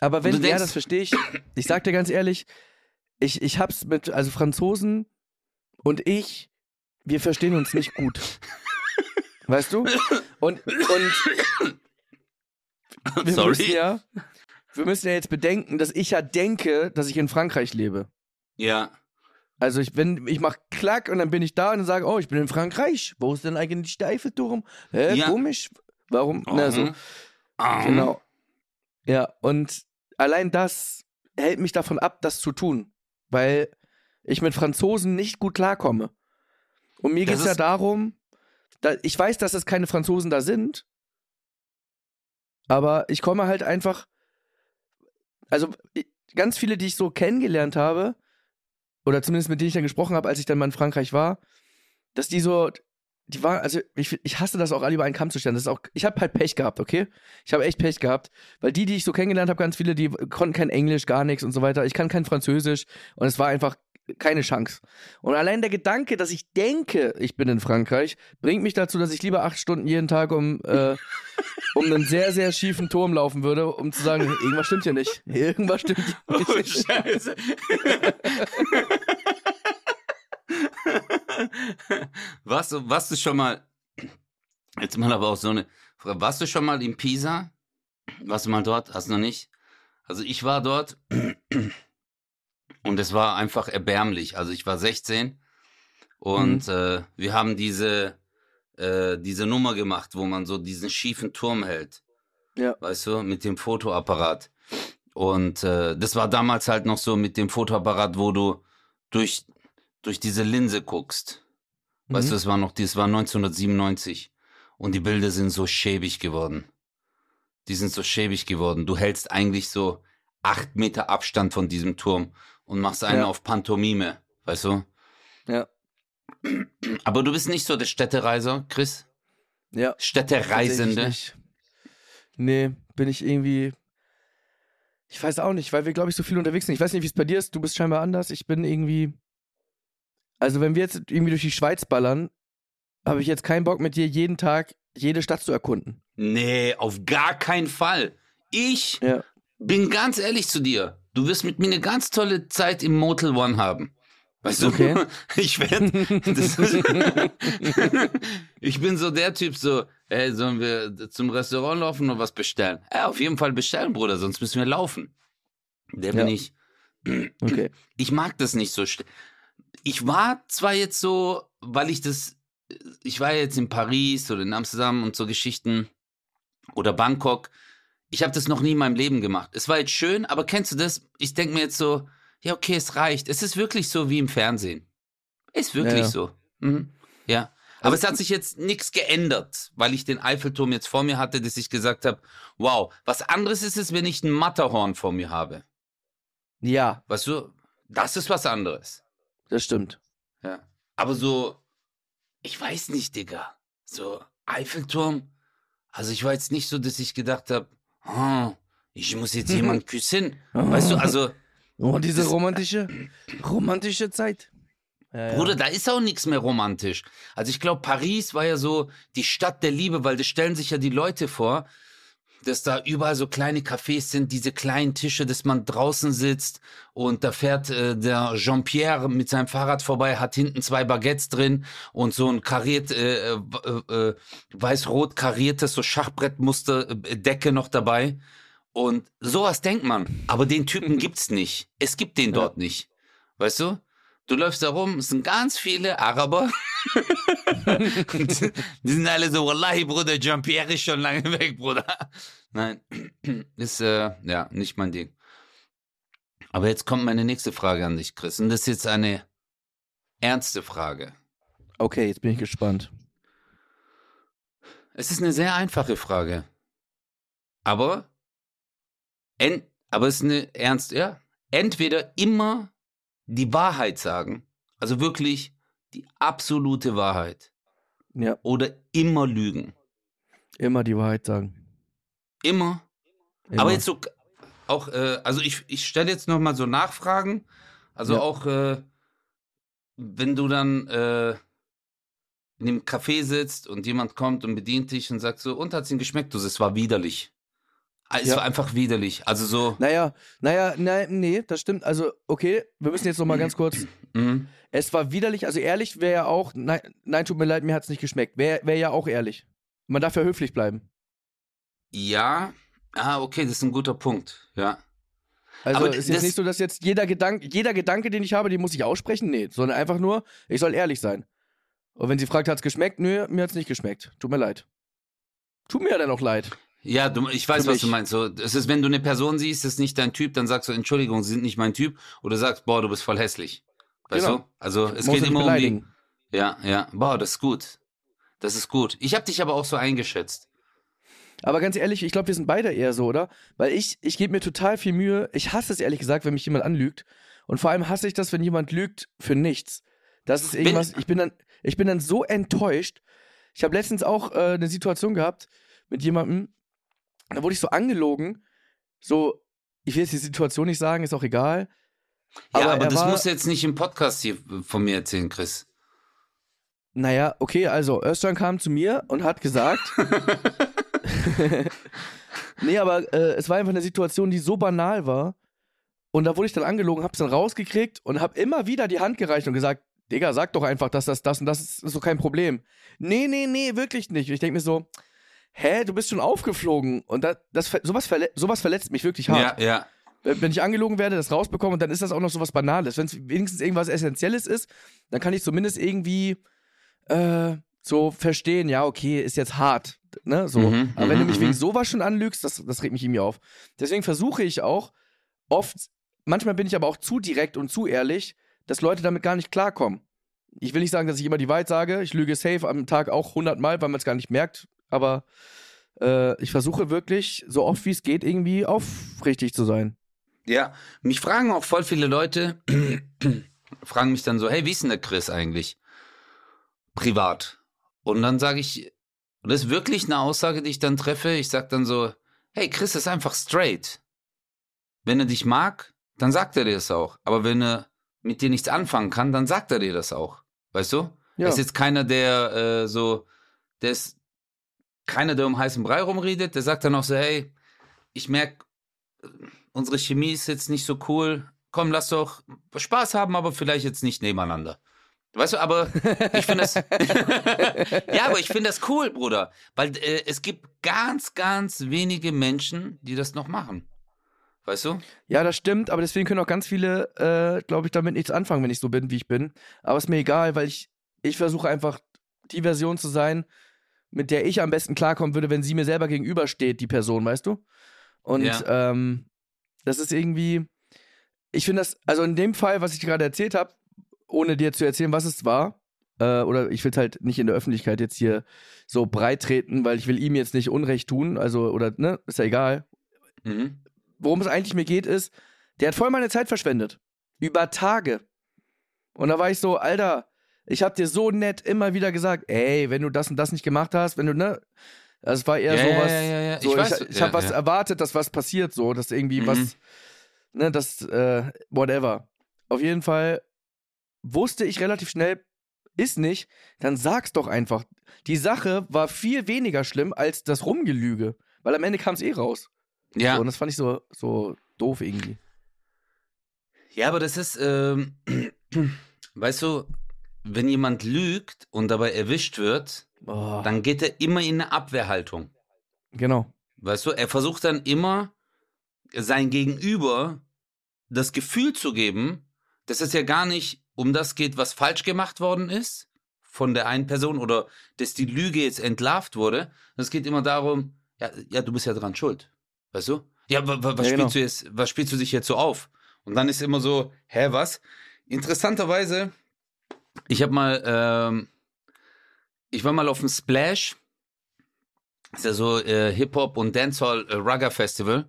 Aber wenn, du ja, denkst- das verstehe ich. Ich sag dir ganz ehrlich, ich, ich hab's mit, also Franzosen und ich, wir verstehen uns nicht gut. Weißt du? Und, und wir Sorry. müssen ja, wir müssen ja jetzt bedenken, dass ich ja denke, dass ich in Frankreich lebe. Ja. Also ich wenn ich mach klack und dann bin ich da und sage, oh, ich bin in Frankreich. Wo ist denn eigentlich der Eiffelturm? Hä, Ja. komisch. Warum? Na, so. Mhm. Ah. Genau. Ja, und allein das hält mich davon ab, das zu tun, weil ich mit Franzosen nicht gut klarkomme. Und mir geht es ja darum, da, ich weiß, dass es keine Franzosen da sind, aber ich komme halt einfach, also ganz viele, die ich so kennengelernt habe, oder zumindest mit denen ich dann gesprochen habe, als ich dann mal in Frankreich war, dass die so, die waren, also ich, ich hasse das auch alle über einen Kamm zu stellen. Das ist auch, ich habe halt Pech gehabt, okay? Ich habe echt Pech gehabt, weil die, die ich so kennengelernt habe, ganz viele, die konnten kein Englisch, gar nichts und so weiter. Ich kann kein Französisch und es war einfach keine Chance. Und allein der Gedanke, dass ich denke, ich bin in Frankreich, bringt mich dazu, dass ich lieber acht Stunden jeden Tag um, äh, um einen sehr, sehr schiefen Turm laufen würde, um zu sagen, irgendwas stimmt hier nicht. Irgendwas stimmt hier Oh, nicht. Scheiße. warst, du, warst du schon mal, jetzt mal aber auch so eine Frage, warst du schon mal in Pisa? Warst du mal dort? Hast du noch nicht? Also ich war dort und es war einfach erbärmlich. Also ich war 16 und äh, wir haben diese, äh, diese Nummer gemacht, wo man so diesen schiefen Turm hält. Ja. Weißt du, mit dem Fotoapparat. Und äh, das war damals halt noch so mit dem Fotoapparat, wo du durch, durch diese Linse guckst. Weißt Mhm. du, das war noch, das war 1997. Und die Bilder sind so schäbig geworden. Die sind so schäbig geworden. Du hältst eigentlich so acht Meter Abstand von diesem Turm und machst einen Ja. auf Pantomime. Weißt du? Ja. Aber du bist nicht so der Städtereiser, Chris? Ja. Städtereisende? Nicht. Nee, bin ich irgendwie. Ich weiß auch nicht, weil wir, glaube ich, so viel unterwegs sind. Ich weiß nicht, wie es bei dir ist. Du bist scheinbar anders. Ich bin irgendwie. Also, wenn wir jetzt irgendwie durch die Schweiz ballern, habe ich jetzt keinen Bock mit dir jeden Tag jede Stadt zu erkunden. Nee, auf gar keinen Fall. Ich Ja. bin ganz ehrlich zu dir. Du wirst mit mir eine ganz tolle Zeit im Motel One haben. Weißt du, Okay. ich werde. ich bin so der Typ, so, ey, sollen wir zum Restaurant laufen und was bestellen? Ja, auf jeden Fall bestellen, Bruder, sonst müssen wir laufen. Der bin Ja. ich. Okay. Ich mag das nicht so. Ich war zwar jetzt so, weil ich das, ich war jetzt in Paris oder in Amsterdam und so Geschichten oder Bangkok. Ich habe das noch nie in meinem Leben gemacht. Es war jetzt schön, aber kennst du das? Ich denke mir jetzt so, ja, okay, es reicht. Es ist wirklich so wie im Fernsehen. Ist wirklich ja. so. Mhm. Ja. Aber Also- es hat sich jetzt nichts geändert, weil ich den Eiffelturm jetzt vor mir hatte, dass ich gesagt habe, wow, was anderes ist es, wenn ich ein Matterhorn vor mir habe. Ja, Weißt du, das ist was anderes. Das stimmt. Ja. Aber so, ich weiß nicht, Digga. So, Eiffelturm. Also ich war jetzt nicht so, dass ich gedacht habe, oh, ich muss jetzt jemanden küssen. Weißt du, also, Oh, diese romantische, romantische Zeit. Ja, ja. Bruder, da ist auch nichts mehr romantisch. Also ich glaube, Paris war ja so die Stadt der Liebe, weil das stellen sich ja die Leute vor, dass da überall so kleine Cafés sind, diese kleinen Tische, dass man draußen sitzt und da fährt äh, der Jean-Pierre mit seinem Fahrrad vorbei, hat hinten zwei Baguettes drin und so ein kariert, äh, äh, äh, weiß-rot kariertes, so Schachbrettmuster, äh, Decke noch dabei. Und sowas denkt man. Aber den Typen gibt's nicht. Es gibt den Ja. dort nicht. Weißt du? Du läufst da rum, es sind ganz viele Araber. die sind alle so, Wallahi, Bruder, Jean-Pierre ist schon lange weg, Bruder. Nein, ist äh, ja nicht mein Ding. Aber jetzt kommt meine nächste Frage an dich, Chris. Und das ist jetzt eine ernste Frage. Okay, jetzt bin ich gespannt. Es ist eine sehr einfache Frage. Aber, en, aber es ist eine ernst, ja. Entweder immer die Wahrheit sagen, also wirklich die absolute Wahrheit, Ja, oder immer lügen. immer die Wahrheit sagen. Immer. Immer. Aber jetzt so, auch, äh, also ich, ich stelle jetzt nochmal so Nachfragen. Also Ja. auch, äh, wenn du dann äh, in dem Café sitzt und jemand kommt und bedient dich und sagt so, und hat's ihm geschmeckt? Du, es war widerlich. Ah, Es Ja. war einfach widerlich. Also so, Naja, naja, nein, nee, das stimmt. Also, okay, wir müssen jetzt noch mal ganz kurz. mhm. Es war widerlich, also ehrlich wäre ja auch, nein, nein, tut mir leid, mir hat's nicht geschmeckt. Wäre wär ja auch ehrlich. Man darf ja höflich bleiben. ja, Ah, okay, das ist ein guter Punkt, ja. Also Aber ist jetzt nicht so, dass jetzt jeder Gedanke, jeder Gedanke, den ich habe, den muss ich aussprechen. Nee, sondern einfach nur, ich soll ehrlich sein. Und wenn sie fragt, hat's geschmeckt? Nö, mir hat's nicht geschmeckt. Tut mir leid. Tut mir ja dann auch leid. Ja, du, ich weiß, was du meinst. So, es ist, wenn du eine Person siehst, das ist nicht dein Typ, dann sagst du, Entschuldigung, sie sind nicht mein Typ. Oder sagst, boah, du bist voll hässlich. Weißt Genau. du? Also es Muss geht immer um die. beleidigen. Ja, ja. Boah, das ist gut. Das ist gut. Ich habe dich aber auch so eingeschätzt. Aber ganz ehrlich, ich glaube, wir sind beide eher so, oder? Weil ich, ich gebe mir total viel Mühe. Ich hasse es ehrlich gesagt, wenn mich jemand anlügt. Und vor allem hasse ich das, wenn jemand lügt für nichts. Das ist irgendwas, ich bin dann, ich bin dann so enttäuscht. Ich habe letztens auch äh, eine Situation gehabt mit jemandem, da wurde ich so angelogen. So, ich will jetzt die Situation nicht sagen, ist auch egal. Ja, aber, er das war- musst du jetzt nicht im Podcast hier von mir erzählen, Chris. Naja, okay, also Özcan kam zu mir und hat gesagt. nee, aber äh, es war einfach eine Situation, die so banal war. Und da wurde ich dann angelogen, hab's dann rausgekriegt und hab immer wieder die Hand gereicht und gesagt, Digga, sag doch einfach, dass das, das und das ist, ist so kein Problem. Nee, nee, nee, wirklich nicht. Und ich denke mir so, hä, du bist schon aufgeflogen. Und das, das, sowas, verle sowas verletzt mich wirklich hart. Ja, ja. Wenn ich angelogen werde, das rausbekomme und dann ist das auch noch so was Banales. Wenn es wenigstens irgendwas Essentielles ist, dann kann ich zumindest irgendwie äh, so verstehen, ja, okay, ist jetzt hart. Ne? So. Mhm, Aber wenn du mhm, mich mhm. wegen sowas schon anlügst, das, das regt mich irgendwie auf. Deswegen versuche ich auch oft, manchmal bin ich aber auch zu direkt und zu ehrlich, dass Leute damit gar nicht klarkommen. Ich will nicht sagen, dass ich immer die Wahrheit sage. Ich lüge safe am Tag auch 100 Mal, weil man es gar nicht merkt. Aber äh, ich versuche wirklich, so oft wie es geht, irgendwie aufrichtig zu sein. Ja, mich fragen auch voll viele Leute, fragen mich dann so, hey, wie ist denn der Chris eigentlich? Privat. Und dann sage ich, und das ist wirklich eine Aussage, die ich dann treffe, ich sage dann so, hey, Chris ist einfach straight. Wenn er dich mag, dann sagt er dir das auch. Aber wenn er mit dir nichts anfangen kann, dann sagt er dir das auch. Weißt du? Ja. Er ist jetzt keiner, der äh, so, der ist keiner, der um heißen Brei rumredet, der sagt dann auch so, hey, ich merke, unsere Chemie ist jetzt nicht so cool. Komm, lass doch Spaß haben, aber vielleicht jetzt nicht nebeneinander. Weißt du, aber ich finde das. ja, aber ich finde das cool, Bruder. Weil äh, es gibt ganz, ganz wenige Menschen, die das noch machen. Weißt du? Ja, das stimmt, aber deswegen können auch ganz viele, äh, glaube ich, damit nichts anfangen, wenn ich so bin, wie ich bin. Aber ist mir egal, weil ich, ich versuche einfach die Version zu sein, mit der ich am besten klarkommen würde, wenn sie mir selber gegenübersteht, die Person, weißt du? Und Ja. ähm, das ist irgendwie, ich finde das, also in dem Fall, was ich dir gerade erzählt habe, ohne dir zu erzählen, was es war, äh, oder ich will es halt nicht in der Öffentlichkeit jetzt hier so breit treten, weil ich will ihm jetzt nicht Unrecht tun, also, oder, ne, ist ja egal Mhm. worum es eigentlich mir geht, ist, der hat voll meine Zeit verschwendet. Über Tage. Und da war ich so, Alter, ich hab dir so nett immer wieder gesagt, ey, wenn du das und das nicht gemacht hast, wenn du, ne? Das war eher Ja, sowas. ja, ja, ja. So, Ich ich ich habe was erwartet, dass was passiert, so, dass irgendwie Mhm. was, ne, das, äh, whatever. Auf jeden Fall wusste ich relativ schnell, ist nicht, dann sag's doch einfach. Die Sache war viel weniger schlimm als das Rumgelüge, weil am Ende kam es eh raus. Ja. So, und das fand ich so, so doof irgendwie. Ja, aber das ist, ähm, weißt du, wenn jemand lügt und dabei erwischt wird, Oh, dann geht er immer in eine Abwehrhaltung. genau. Weißt du, er versucht dann immer sein Gegenüber das Gefühl zu geben, dass es ja gar nicht um das geht, was falsch gemacht worden ist von der einen Person oder dass die Lüge jetzt entlarvt wurde. Es geht immer darum, ja, ja, du bist ja dran schuld. Weißt du? Ja, wa, wa, was, Ja, genau. spielst du jetzt, was spielst du dich jetzt so auf? Und dann ist immer so, hä, was? Interessanterweise, ich habe mal, ähm, ich war mal auf dem Splash ist ja so äh, Hip-Hop und Dancehall äh, Rugger Festival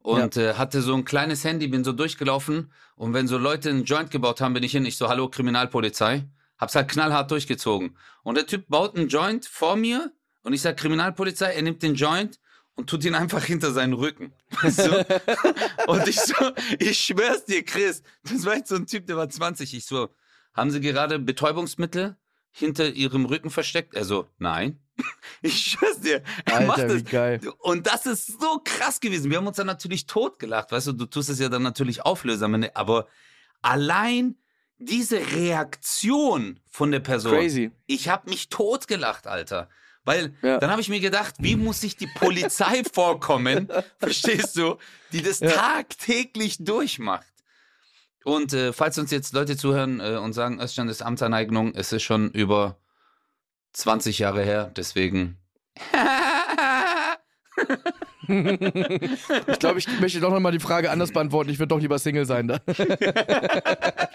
und äh, hatte so ein kleines Handy, bin so durchgelaufen und wenn so Leute einen Joint gebaut haben, bin ich hin, ich so, hallo Kriminalpolizei, hab's halt knallhart durchgezogen. Und der Typ baut einen Joint vor mir und ich sag Kriminalpolizei, er nimmt den Joint und tut ihn einfach hinter seinen Rücken. Weißt du? und ich so, ich schwör's dir, Chris, das war jetzt so ein Typ, der war 20. Ich so, haben Sie gerade Betäubungsmittel hinter Ihrem Rücken versteckt? Er so, nein. Ich schwör's dir, er macht Alter, das. wie geil. Und das ist so krass gewesen. Wir haben uns dann natürlich totgelacht, weißt du, du tust es ja dann natürlich auflösern, aber allein diese Reaktion von der Person, Crazy. ich habe mich totgelacht, Alter. Weil Ja. dann habe ich mir gedacht, wie muss sich die Polizei vorkommen, verstehst du, die das Ja. tagtäglich durchmacht. Und äh, falls uns jetzt Leute zuhören äh, und sagen, Özcan ist Amtsaneignung, es ist schon über 20 Jahre her, deswegen. Ich glaube, ich möchte doch nochmal die Frage anders beantworten. Ich würde doch lieber Single sein. Da.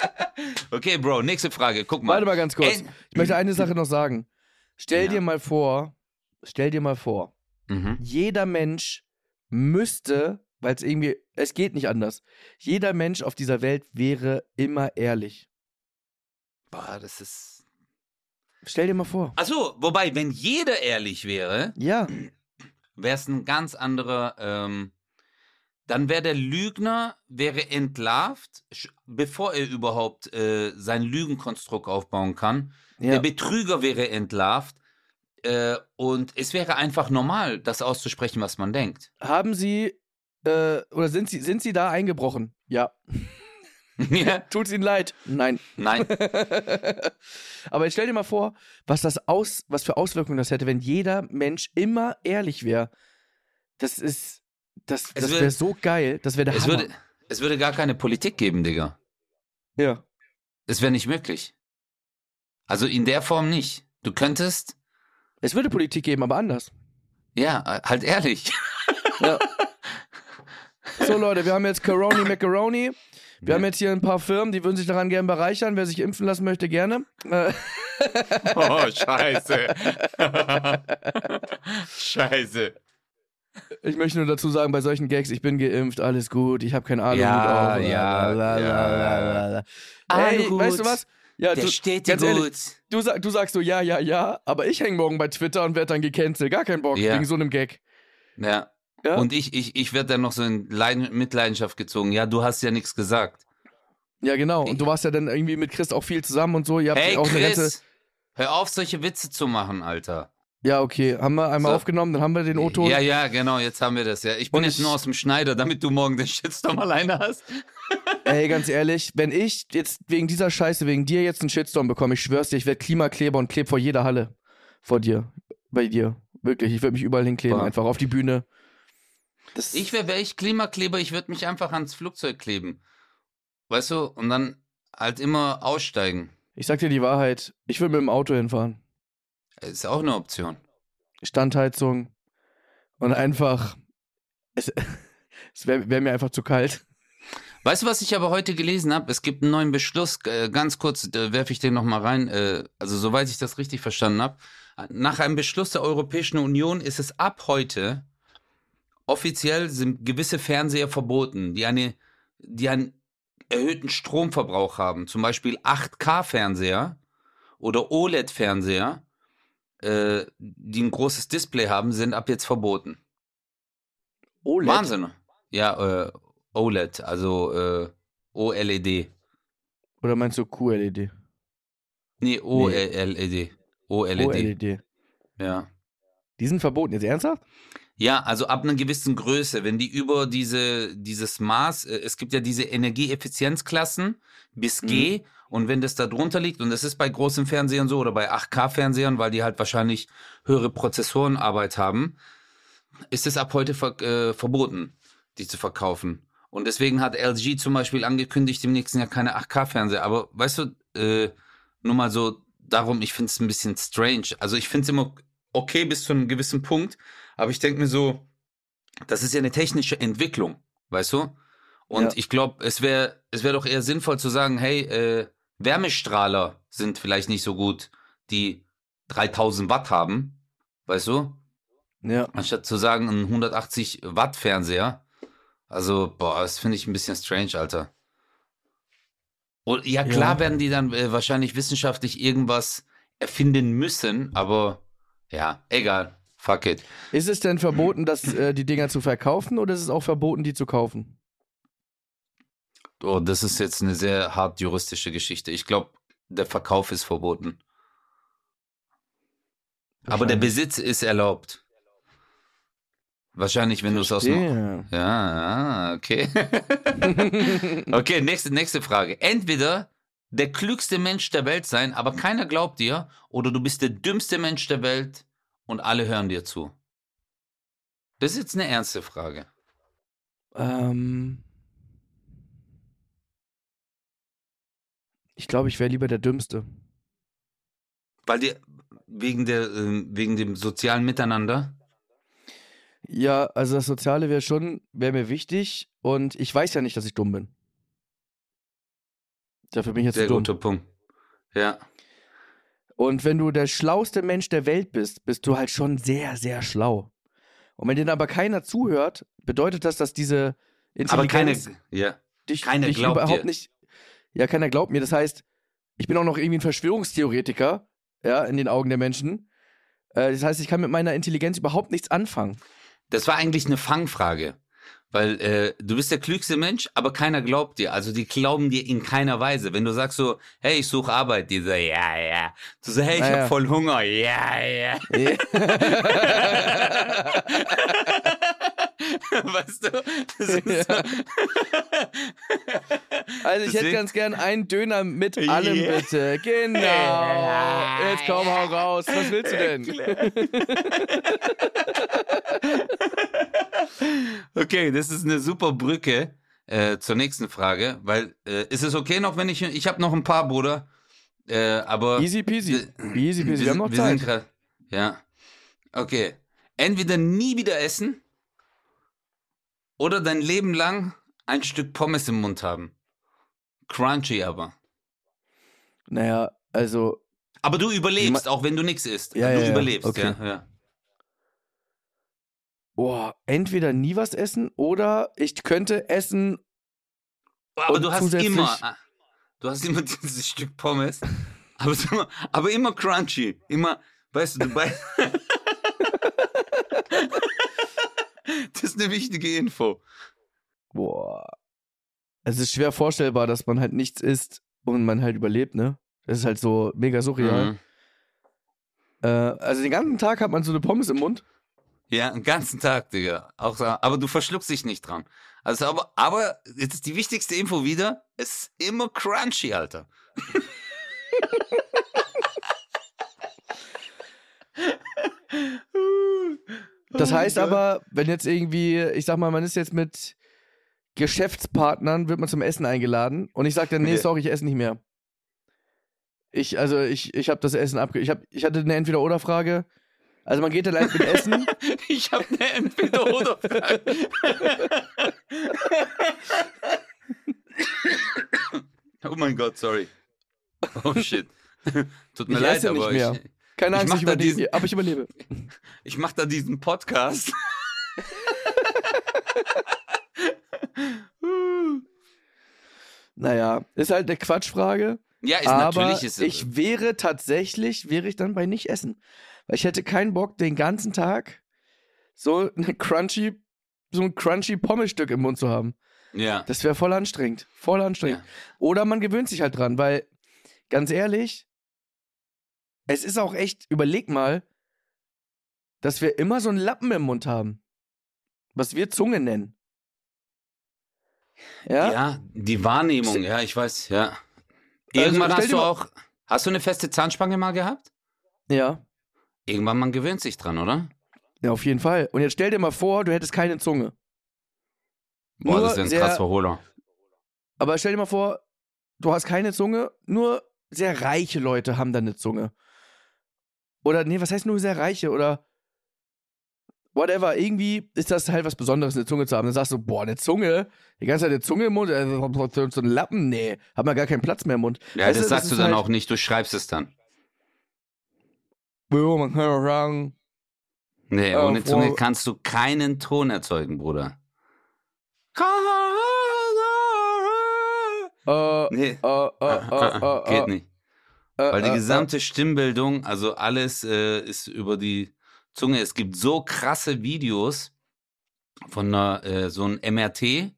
Okay, Bro, nächste Frage. Guck mal. Warte mal ganz kurz. Ich möchte eine Sache noch sagen. Stell Ja. dir mal vor, stell dir mal vor, Mhm. jeder Mensch müsste, weil es irgendwie, es geht nicht anders. Jeder Mensch auf dieser Welt wäre immer ehrlich. Boah, das ist. Stell dir mal vor. Achso, wobei, wenn jeder ehrlich wäre, Ja, wäre es ein ganz anderer. Ähm, dann wäre der Lügner wäre entlarvt, bevor er überhaupt äh, sein Lügenkonstrukt aufbauen kann. Der ja. Betrüger wäre entlarvt. Äh, und es wäre einfach normal, das auszusprechen, was man denkt. Haben Sie äh, oder sind Sie sind Sie da eingebrochen? Ja. ja? Tut's Ihnen leid? Nein. Nein. Aber jetzt stell dir mal vor, was das aus, was für Auswirkungen das hätte, wenn jeder Mensch immer ehrlich wäre. Das ist, das, Es das wäre so geil. Das wäre der Es Hammer. würde, es würde gar keine Politik geben, Digga. ja. Es wäre nicht möglich. Also in der Form nicht. Du könntest, Es würde Politik geben, aber anders. ja, halt ehrlich. Ja. So Leute, wir haben jetzt Coroni Macaroni. Wir haben jetzt hier ein paar Firmen, die würden sich daran gerne bereichern. Wer sich impfen lassen möchte, gerne. Oh, scheiße. scheiße. ich möchte nur dazu sagen, bei solchen Gags, ich bin geimpft, alles gut, ich habe keine Ahnung. Ja, auf, ja, ja. Ey, Aluhut, weißt du was? Ja, Der du, steht dir ganz ehrlich, gut. Du, du sagst so, ja, ja, ja, aber ich hänge morgen bei Twitter und werde dann gecancelt. Gar keinen Bock, Ja. wegen so einem Gag. Ja. Ja? Und ich, ich, ich werde dann noch so in Leiden, Mitleidenschaft gezogen. Ja, du hast ja nichts gesagt. ja, genau. Und du warst ja dann irgendwie mit Chris auch viel zusammen und so. Ihr habt Hey, auch eine. Chris, hör auf, solche Witze zu machen, Alter. Ja, okay. Haben wir einmal So. aufgenommen, dann haben wir den O-Ton. Ja, ja, genau, jetzt haben wir das. Ja. Ich bin Und jetzt ich- nur aus dem Schneider, damit du morgen den Shitstorm alleine hast. Ey, ganz ehrlich, wenn ich jetzt wegen dieser Scheiße, wegen dir jetzt einen Shitstorm bekomme, ich schwör's dir, ich werde Klimakleber und kleb vor jeder Halle. Vor dir. Bei dir. Wirklich. Ich würde mich überall hinkleben, Boah. einfach auf die Bühne. Das, Ich wäre wär ich Klimakleber, ich würde mich einfach ans Flugzeug kleben. Weißt du? Und dann halt immer aussteigen. ich sag dir die Wahrheit, ich würde mit dem Auto hinfahren. Ist auch eine Option. Standheizung und einfach. Es, es wäre wär mir einfach zu kalt. Weißt du, was ich aber heute gelesen habe? Es gibt einen neuen Beschluss, äh, ganz kurz werfe ich den nochmal rein, äh, also soweit ich das richtig verstanden habe. Nach einem Beschluss der Europäischen Union ist es ab heute offiziell sind gewisse Fernseher verboten, die, eine, die einen erhöhten Stromverbrauch haben. Zum Beispiel 8K-Fernseher oder OLED-Fernseher, äh, die ein großes Display haben, sind ab jetzt verboten. OLED. Wahnsinn. Ja, äh, OLED, also äh, OLED. Oder meinst du QLED? Nee, OLED. OLED. OLED. Ja. Die sind verboten. Jetzt ernsthaft? Ja, also ab einer gewissen Größe, wenn die über diese, dieses Maß, äh, es gibt ja diese Energieeffizienzklassen bis G und wenn das da drunter liegt, und das ist bei großen Fernsehern so oder bei 8K-Fernsehern, weil die halt wahrscheinlich höhere Prozessorenarbeit haben, ist es ab heute ver äh, verboten, die zu verkaufen. Und deswegen hat LG zum Beispiel angekündigt, im nächsten Jahr keine 8K-Fernseher. Aber weißt du, äh, nur mal so darum, ich finde es ein bisschen strange. Also ich finde es immer okay bis zu einem gewissen Punkt, aber ich denke mir so, das ist ja eine technische Entwicklung, weißt du? Und Ja. ich glaube, es wäre es wäre doch eher sinnvoll zu sagen, hey, äh, Wärmestrahler sind vielleicht nicht so gut, die 3000 Watt haben, weißt du? Ja. Anstatt zu sagen, ein 180 Watt Fernseher. Also, boah, das finde ich ein bisschen strange, Alter. Und ja, klar Ja. werden die dann äh, wahrscheinlich wissenschaftlich irgendwas erfinden müssen, aber ja, egal. Fuck it. Ist es denn verboten, das, äh, die Dinger zu verkaufen oder ist es auch verboten, die zu kaufen? Oh, das ist jetzt eine sehr hart juristische Geschichte. Ich glaube, der Verkauf ist verboten. Aber der. Besitz ist erlaubt. Wahrscheinlich, wenn du es aus dem. Ja, okay. okay, nächste, nächste Frage. Entweder der klügste Mensch der Welt sein, aber keiner glaubt dir, oder du bist der dümmste Mensch der Welt und alle hören dir zu? Das ist jetzt eine ernste Frage. Ähm, ich glaube, ich wäre lieber der Dümmste. Weil dir wegen der äh, wegen dem sozialen Miteinander. Ja, also das Soziale wäre schon, wäre mir wichtig und ich weiß ja nicht, dass ich dumm bin. Dafür bin ich jetzt Sehr dumm. guter Punkt. Ja. Und wenn du der schlauste Mensch der Welt bist, bist du halt schon sehr, sehr schlau. Und wenn dir aber keiner zuhört, bedeutet das, dass diese Aber keine, Intelligenz ja. dich, keiner dich glaubt überhaupt dir. nicht. Ja, keiner glaubt mir. Das heißt, ich bin auch noch irgendwie ein Verschwörungstheoretiker, ja, in den Augen der Menschen. Äh, das heißt, ich kann mit meiner Intelligenz überhaupt nichts anfangen. Das war eigentlich eine Fangfrage. Weil äh, du bist der klügste Mensch, aber keiner glaubt dir. Also die glauben dir in keiner Weise. Wenn du sagst so, hey, ich suche Arbeit, die so, ja, ja. Du so, hey, ich hab ja. voll Hunger, ja, ja. weißt du? Ist so, Also ich hätte ganz gern einen Döner mit allem, Ja. bitte. Genau. Jetzt komm, hau raus. Was willst du denn? Okay, das ist eine super Brücke äh, zur nächsten Frage, weil äh, ist es okay noch, wenn ich ich habe noch ein paar Bruder, äh, aber Easy peasy. Easy peasy. Wir haben noch wir Zeit. grad- ja, okay. Entweder nie wieder essen oder dein Leben lang ein Stück Pommes im Mund haben. Crunchy aber. Naja, also Aber du überlebst, auch wenn du nichts isst. Ja, du ja, überlebst, okay. ja, ja. Boah, entweder nie was essen oder ich könnte essen. Aber Und du hast immer, ah, du hast immer dieses Stück Pommes, aber, immer, aber immer crunchy, immer, weißt du, du beißt. das ist eine wichtige Info. Boah. Es ist schwer vorstellbar, dass man halt nichts isst und man halt überlebt, ne? Das ist halt so mega surreal. Mhm. Äh, also den ganzen Tag hat man so eine Pommes im Mund. Ja, den ganzen Tag, Digga. Auch, so- aber du verschluckst dich nicht dran. Also, aber, aber, jetzt ist die wichtigste Info wieder, es ist immer crunchy, Alter. Das Oh heißt aber, wenn jetzt irgendwie, ich sag mal, man ist jetzt mit Geschäftspartnern, wird man zum Essen eingeladen und ich sag dann, nee, sorry, ich esse nicht mehr. Ich, also ich, ich habe das Essen abge... Ich, hab, ich hatte eine Entweder-Oder-Frage. Also man geht dann halt mit Essen. Ich habe eine Entweder-Oder-Frage. oh mein Gott, sorry. Oh shit. Tut mir Ich leid, esse nicht aber mehr. ich, Keine Ich Angst, mach ich da überlebe, diesen- aber ich überlebe. ich mache da diesen Podcast. Naja, ist halt eine Quatschfrage. ja, ist aber natürlich ist es. ich wäre tatsächlich, wäre ich dann bei nicht essen. Weil ich hätte keinen Bock, den ganzen Tag so eine crunchy, so ein crunchy Pommesstück im Mund zu haben. ja. Das wäre voll anstrengend. Voll anstrengend. Ja. Oder man gewöhnt sich halt dran, weil, ganz ehrlich, es ist auch echt, überleg mal, dass wir immer so einen Lappen im Mund haben. Was wir Zunge nennen. Ja? Ja, die Wahrnehmung, ja, ich weiß, ja. Also, Irgendwann stell hast du auch, hast du eine feste Zahnspange mal gehabt? Ja. Irgendwann man gewöhnt sich dran, oder? Ja, auf jeden Fall. Und jetzt stell dir mal vor, du hättest keine Zunge. Boah, Nur das wäre ein sehr- krass Verholer. Aber stell dir mal vor, du hast keine Zunge, nur sehr reiche Leute haben dann eine Zunge. Oder, nee, was heißt nur sehr reiche? Oder whatever, irgendwie ist das halt was Besonderes, eine Zunge zu haben. Dann sagst du, boah, eine Zunge, die ganze Zeit eine Zunge im Mund, äh, so ein Lappen, nee, hat man gar keinen Platz mehr im Mund. Ja, Weißt das du, sagst du ist dann halt- auch nicht, du schreibst es dann. Ja, man kann auch sagen, Nee, Ja, ohne Zunge kannst du keinen Ton erzeugen, Bruder. äh, Nee, äh, äh, äh, äh, geht äh, nicht. äh, Weil die äh, gesamte Stimmbildung, also alles äh, ist über die Zunge. Es gibt so krasse Videos von einer, äh, so einem MRT,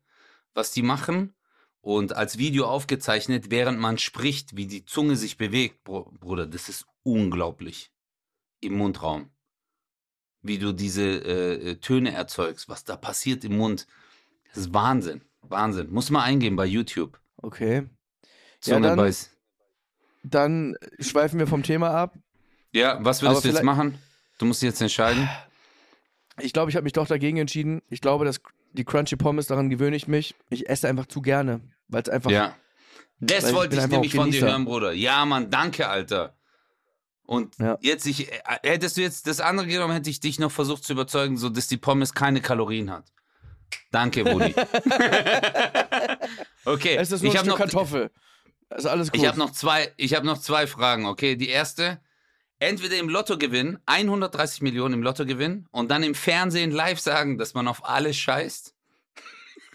was die machen. Und als Video aufgezeichnet, während man spricht, wie die Zunge sich bewegt, Bruder, das ist unglaublich. Im Mundraum. Wie du diese äh, äh, Töne erzeugst, was da passiert im Mund. Das ist Wahnsinn. Wahnsinn. Muss mal eingeben bei YouTube. Okay. Ja, Zunge dann- beiß. Dann schweifen wir vom Thema ab. Ja, was würdest du jetzt machen? Du musst dich jetzt entscheiden. Ich glaube, ich habe mich doch dagegen entschieden. Ich glaube, dass die Crunchy Pommes, daran gewöhne ich mich. Ich esse einfach zu gerne, weil es einfach. Ja. Das ich wollte ich einfach nämlich von dir hören, Bruder. Ja, Mann, danke, Alter. Und Ja. jetzt, ich, äh, hättest du jetzt das andere genommen, hätte ich dich noch versucht zu überzeugen, so dass die Pommes keine Kalorien hat. Danke, Brudi. okay, Es ist nur ich habe noch, Kartoffel. Das ist alles gut. ich habe noch zwei, ich habe noch zwei Fragen. Okay, die erste: Entweder im Lotto gewinnen, 130 Millionen im Lotto gewinnen und dann im Fernsehen live sagen, dass man auf alles scheißt,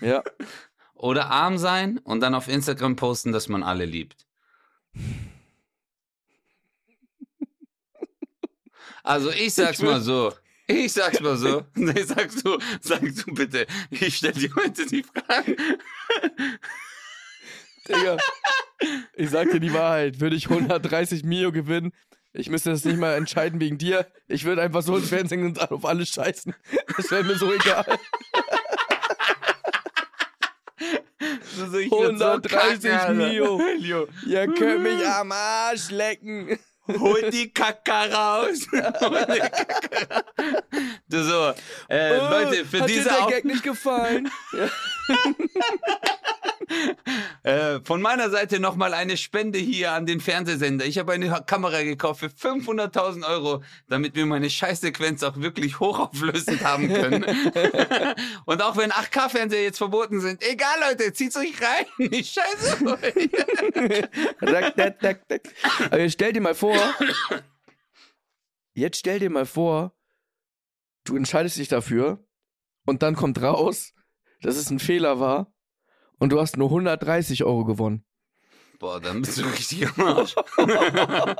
Ja. oder arm sein und dann auf Instagram posten, dass man alle liebt. Also ich sag's Ich mal so. Ich sag's mal so. Nee, sagst du, sagst du bitte. Ich stell dir heute die Frage. Digga. Ich sag dir die Wahrheit. Würde ich 130 Mio gewinnen, ich müsste das nicht mal entscheiden wegen dir. Ich würde einfach so ins Fernsehen und auf alles scheißen. Das wäre mir so egal. Also ich würd 130 Alter. Mio. Mio. Ihr könnt mich am Arsch lecken. Hol die Kacke raus. So, äh, Leute, für Oh, Hat dir diese der Auf Gag nicht gefallen? Äh, von meiner Seite nochmal eine Spende hier an den Fernsehsender. Ich habe eine Kamera gekauft für 500.000 Euro, damit wir meine Scheißsequenz auch wirklich hochauflösend haben können. Und auch wenn 8K-Fernseher jetzt verboten sind, egal Leute, zieht's euch rein. Ich scheiße euch. Rack, dack, dack, dack. Aber jetzt stell dir mal vor, jetzt stell dir mal vor, du entscheidest dich dafür und dann kommt raus, dass es ein Fehler war und du hast nur 130 Euro gewonnen. Boah, dann bist du richtig am Arsch.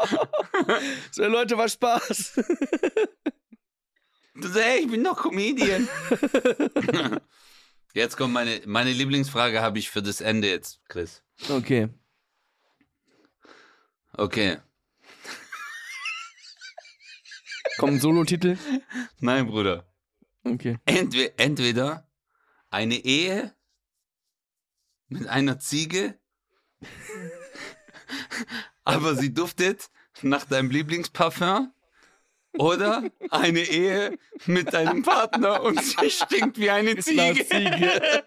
So, Leute, war Spaß. Du so, hey, ich bin doch Comedian. Jetzt kommt meine, meine Lieblingsfrage, habe ich für das Ende jetzt, Chris. Okay. Okay. Kommt ein Solo-Titel? Nein, Bruder. Okay. Entweder, entweder eine Ehe mit einer Ziege, aber sie duftet nach deinem Lieblingsparfum. Oder eine Ehe mit deinem Partner und sie stinkt wie eine Ziege. Ziege.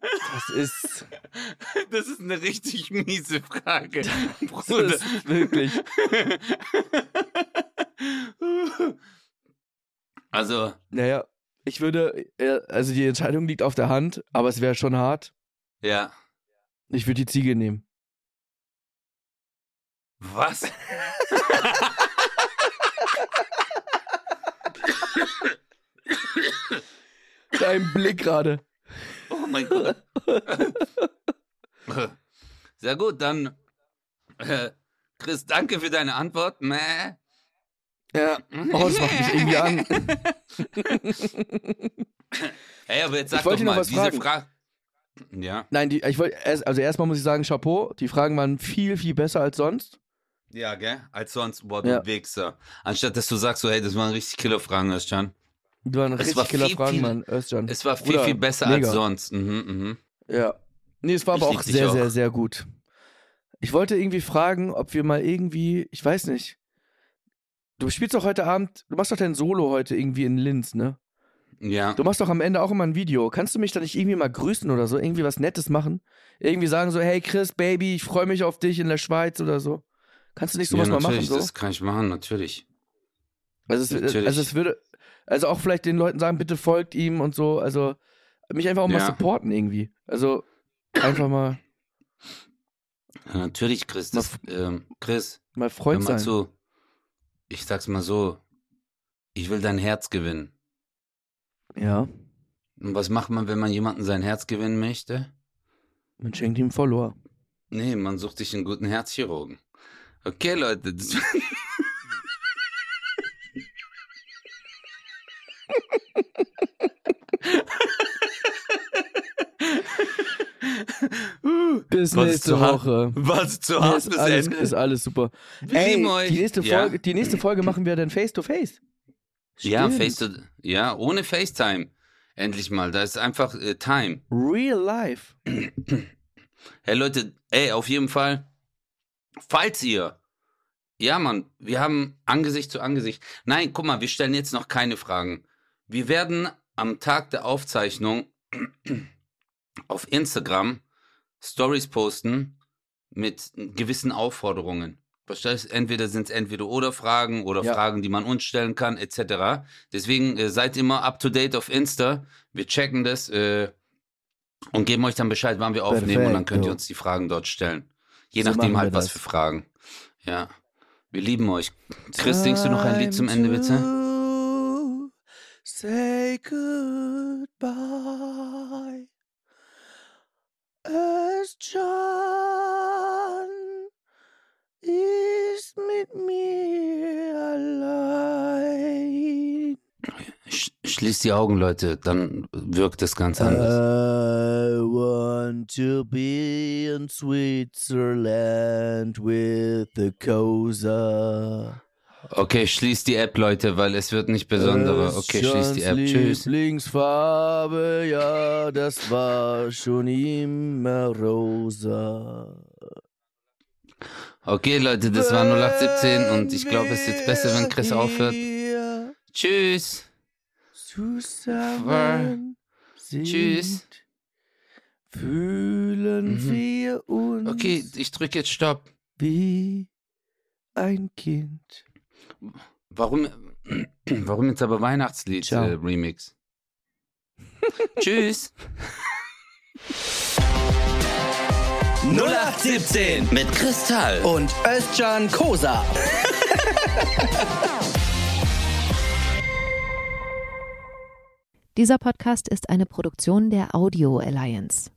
Das ist, Das ist eine richtig miese Frage, das Bruder. ist wirklich. Also, Naja, ich würde, äh, also die Entscheidung liegt auf der Hand, aber es wäre schon hart. ja. Ich würde die Ziege nehmen. Was? Dein Blick gerade. Oh mein Gott. Sehr gut, dann äh, Chris, danke für deine Antwort. Mäh. Ja. Oh, das macht mich irgendwie an. Hey, aber jetzt sag Ich wollte doch noch mal, was diese fragen. Frage. Ja. Nein, die, ich wollte, also erstmal muss ich sagen, Chapeau. Die Fragen waren viel, viel besser als sonst. Ja, gell? Als sonst, boah, du Ja. Wichser. Anstatt dass du sagst, so, hey, das waren richtig Killer-Fragen, Özcan. Die waren Es richtig war killer viel, Fragen, viel- Mann. Özcan. Es war viel, Bruder, viel besser mega. als sonst. Mhm, mhm. Ja. Nee, es war Ich aber auch sehr, auch. sehr, sehr gut. Ich wollte irgendwie fragen, ob wir mal irgendwie, ich weiß nicht. Du spielst doch heute Abend, du machst doch dein Solo heute irgendwie in Linz, ne? Ja. Du machst doch am Ende auch immer ein Video. Kannst du mich da nicht irgendwie mal grüßen oder so? Irgendwie was Nettes machen? Irgendwie sagen so, hey Chris, Baby, ich freue mich auf dich in der Schweiz oder so. Kannst du nicht sowas ja, mal machen? natürlich, So? das kann ich machen, natürlich. Also, es, natürlich. also es würde, also auch vielleicht den Leuten sagen, bitte folgt ihm und so. Also mich einfach auch mal Ja. supporten irgendwie. Also einfach mal, Ja, natürlich, Chris. Das, ähm, Chris, mal Freund mal sein. zu. Ich sag's mal so. Ich will dein Herz gewinnen. Ja, Und was macht man, wenn man jemanden sein Herz gewinnen möchte? man schenkt ihm Follower. Nee, man sucht sich einen guten Herzchirurgen. Okay, Leute. Was nächste Woche. Was zu hart ist, alles, ist alles super. Wir Ey, euch. die nächste, Ja. Folge, die nächste Folge machen wir dann face to face. Ja, face to, ja, ohne FaceTime. Endlich mal. Da ist einfach äh, Time. Real life. Hey Leute, ey, auf jeden Fall, falls ihr, ja Mann, wir haben Angesicht zu Angesicht. Nein, guck mal, wir stellen jetzt noch keine Fragen. Wir werden am Tag der Aufzeichnung auf Instagram Stories posten mit gewissen Aufforderungen. Verstehst? Entweder sind es entweder oder Fragen oder Ja. Fragen, die man uns stellen kann, etc. Deswegen äh, seid immer up to date auf Insta. Wir checken das äh, und geben euch dann Bescheid, wann wir aufnehmen und dann könnt ihr Perfekto. uns die Fragen dort stellen. Je So nachdem halt was für Fragen. Ja. Wir lieben euch. Chris, singst du noch ein Lied zum Ende, bitte? Say goodbye. As John ist mit mir allein. Sch schließ die Augen, Leute, dann wirkt das ganz anders. I want to be in Switzerland with the Cosa. Okay, schließ die App, Leute, weil es wird nicht besonderer. Okay, schließ die App. Tschüss. Lieblingsfarbe, ja, das war schon immer rosa. Okay, Leute, das war 0817 und ich glaube, es ist jetzt besser, wenn Chris aufhört. Tschüss. Zusammen Tschüss. Fühlen Mhm. wir uns Okay, ich drücke jetzt Stopp. wie ein Kind. Warum, warum jetzt aber Weihnachtslied Ciao. äh, Remix? Tschüss. 0817 Mit Kristall. und Özcan Kosa. Dieser Podcast ist eine Produktion der Audio Alliance.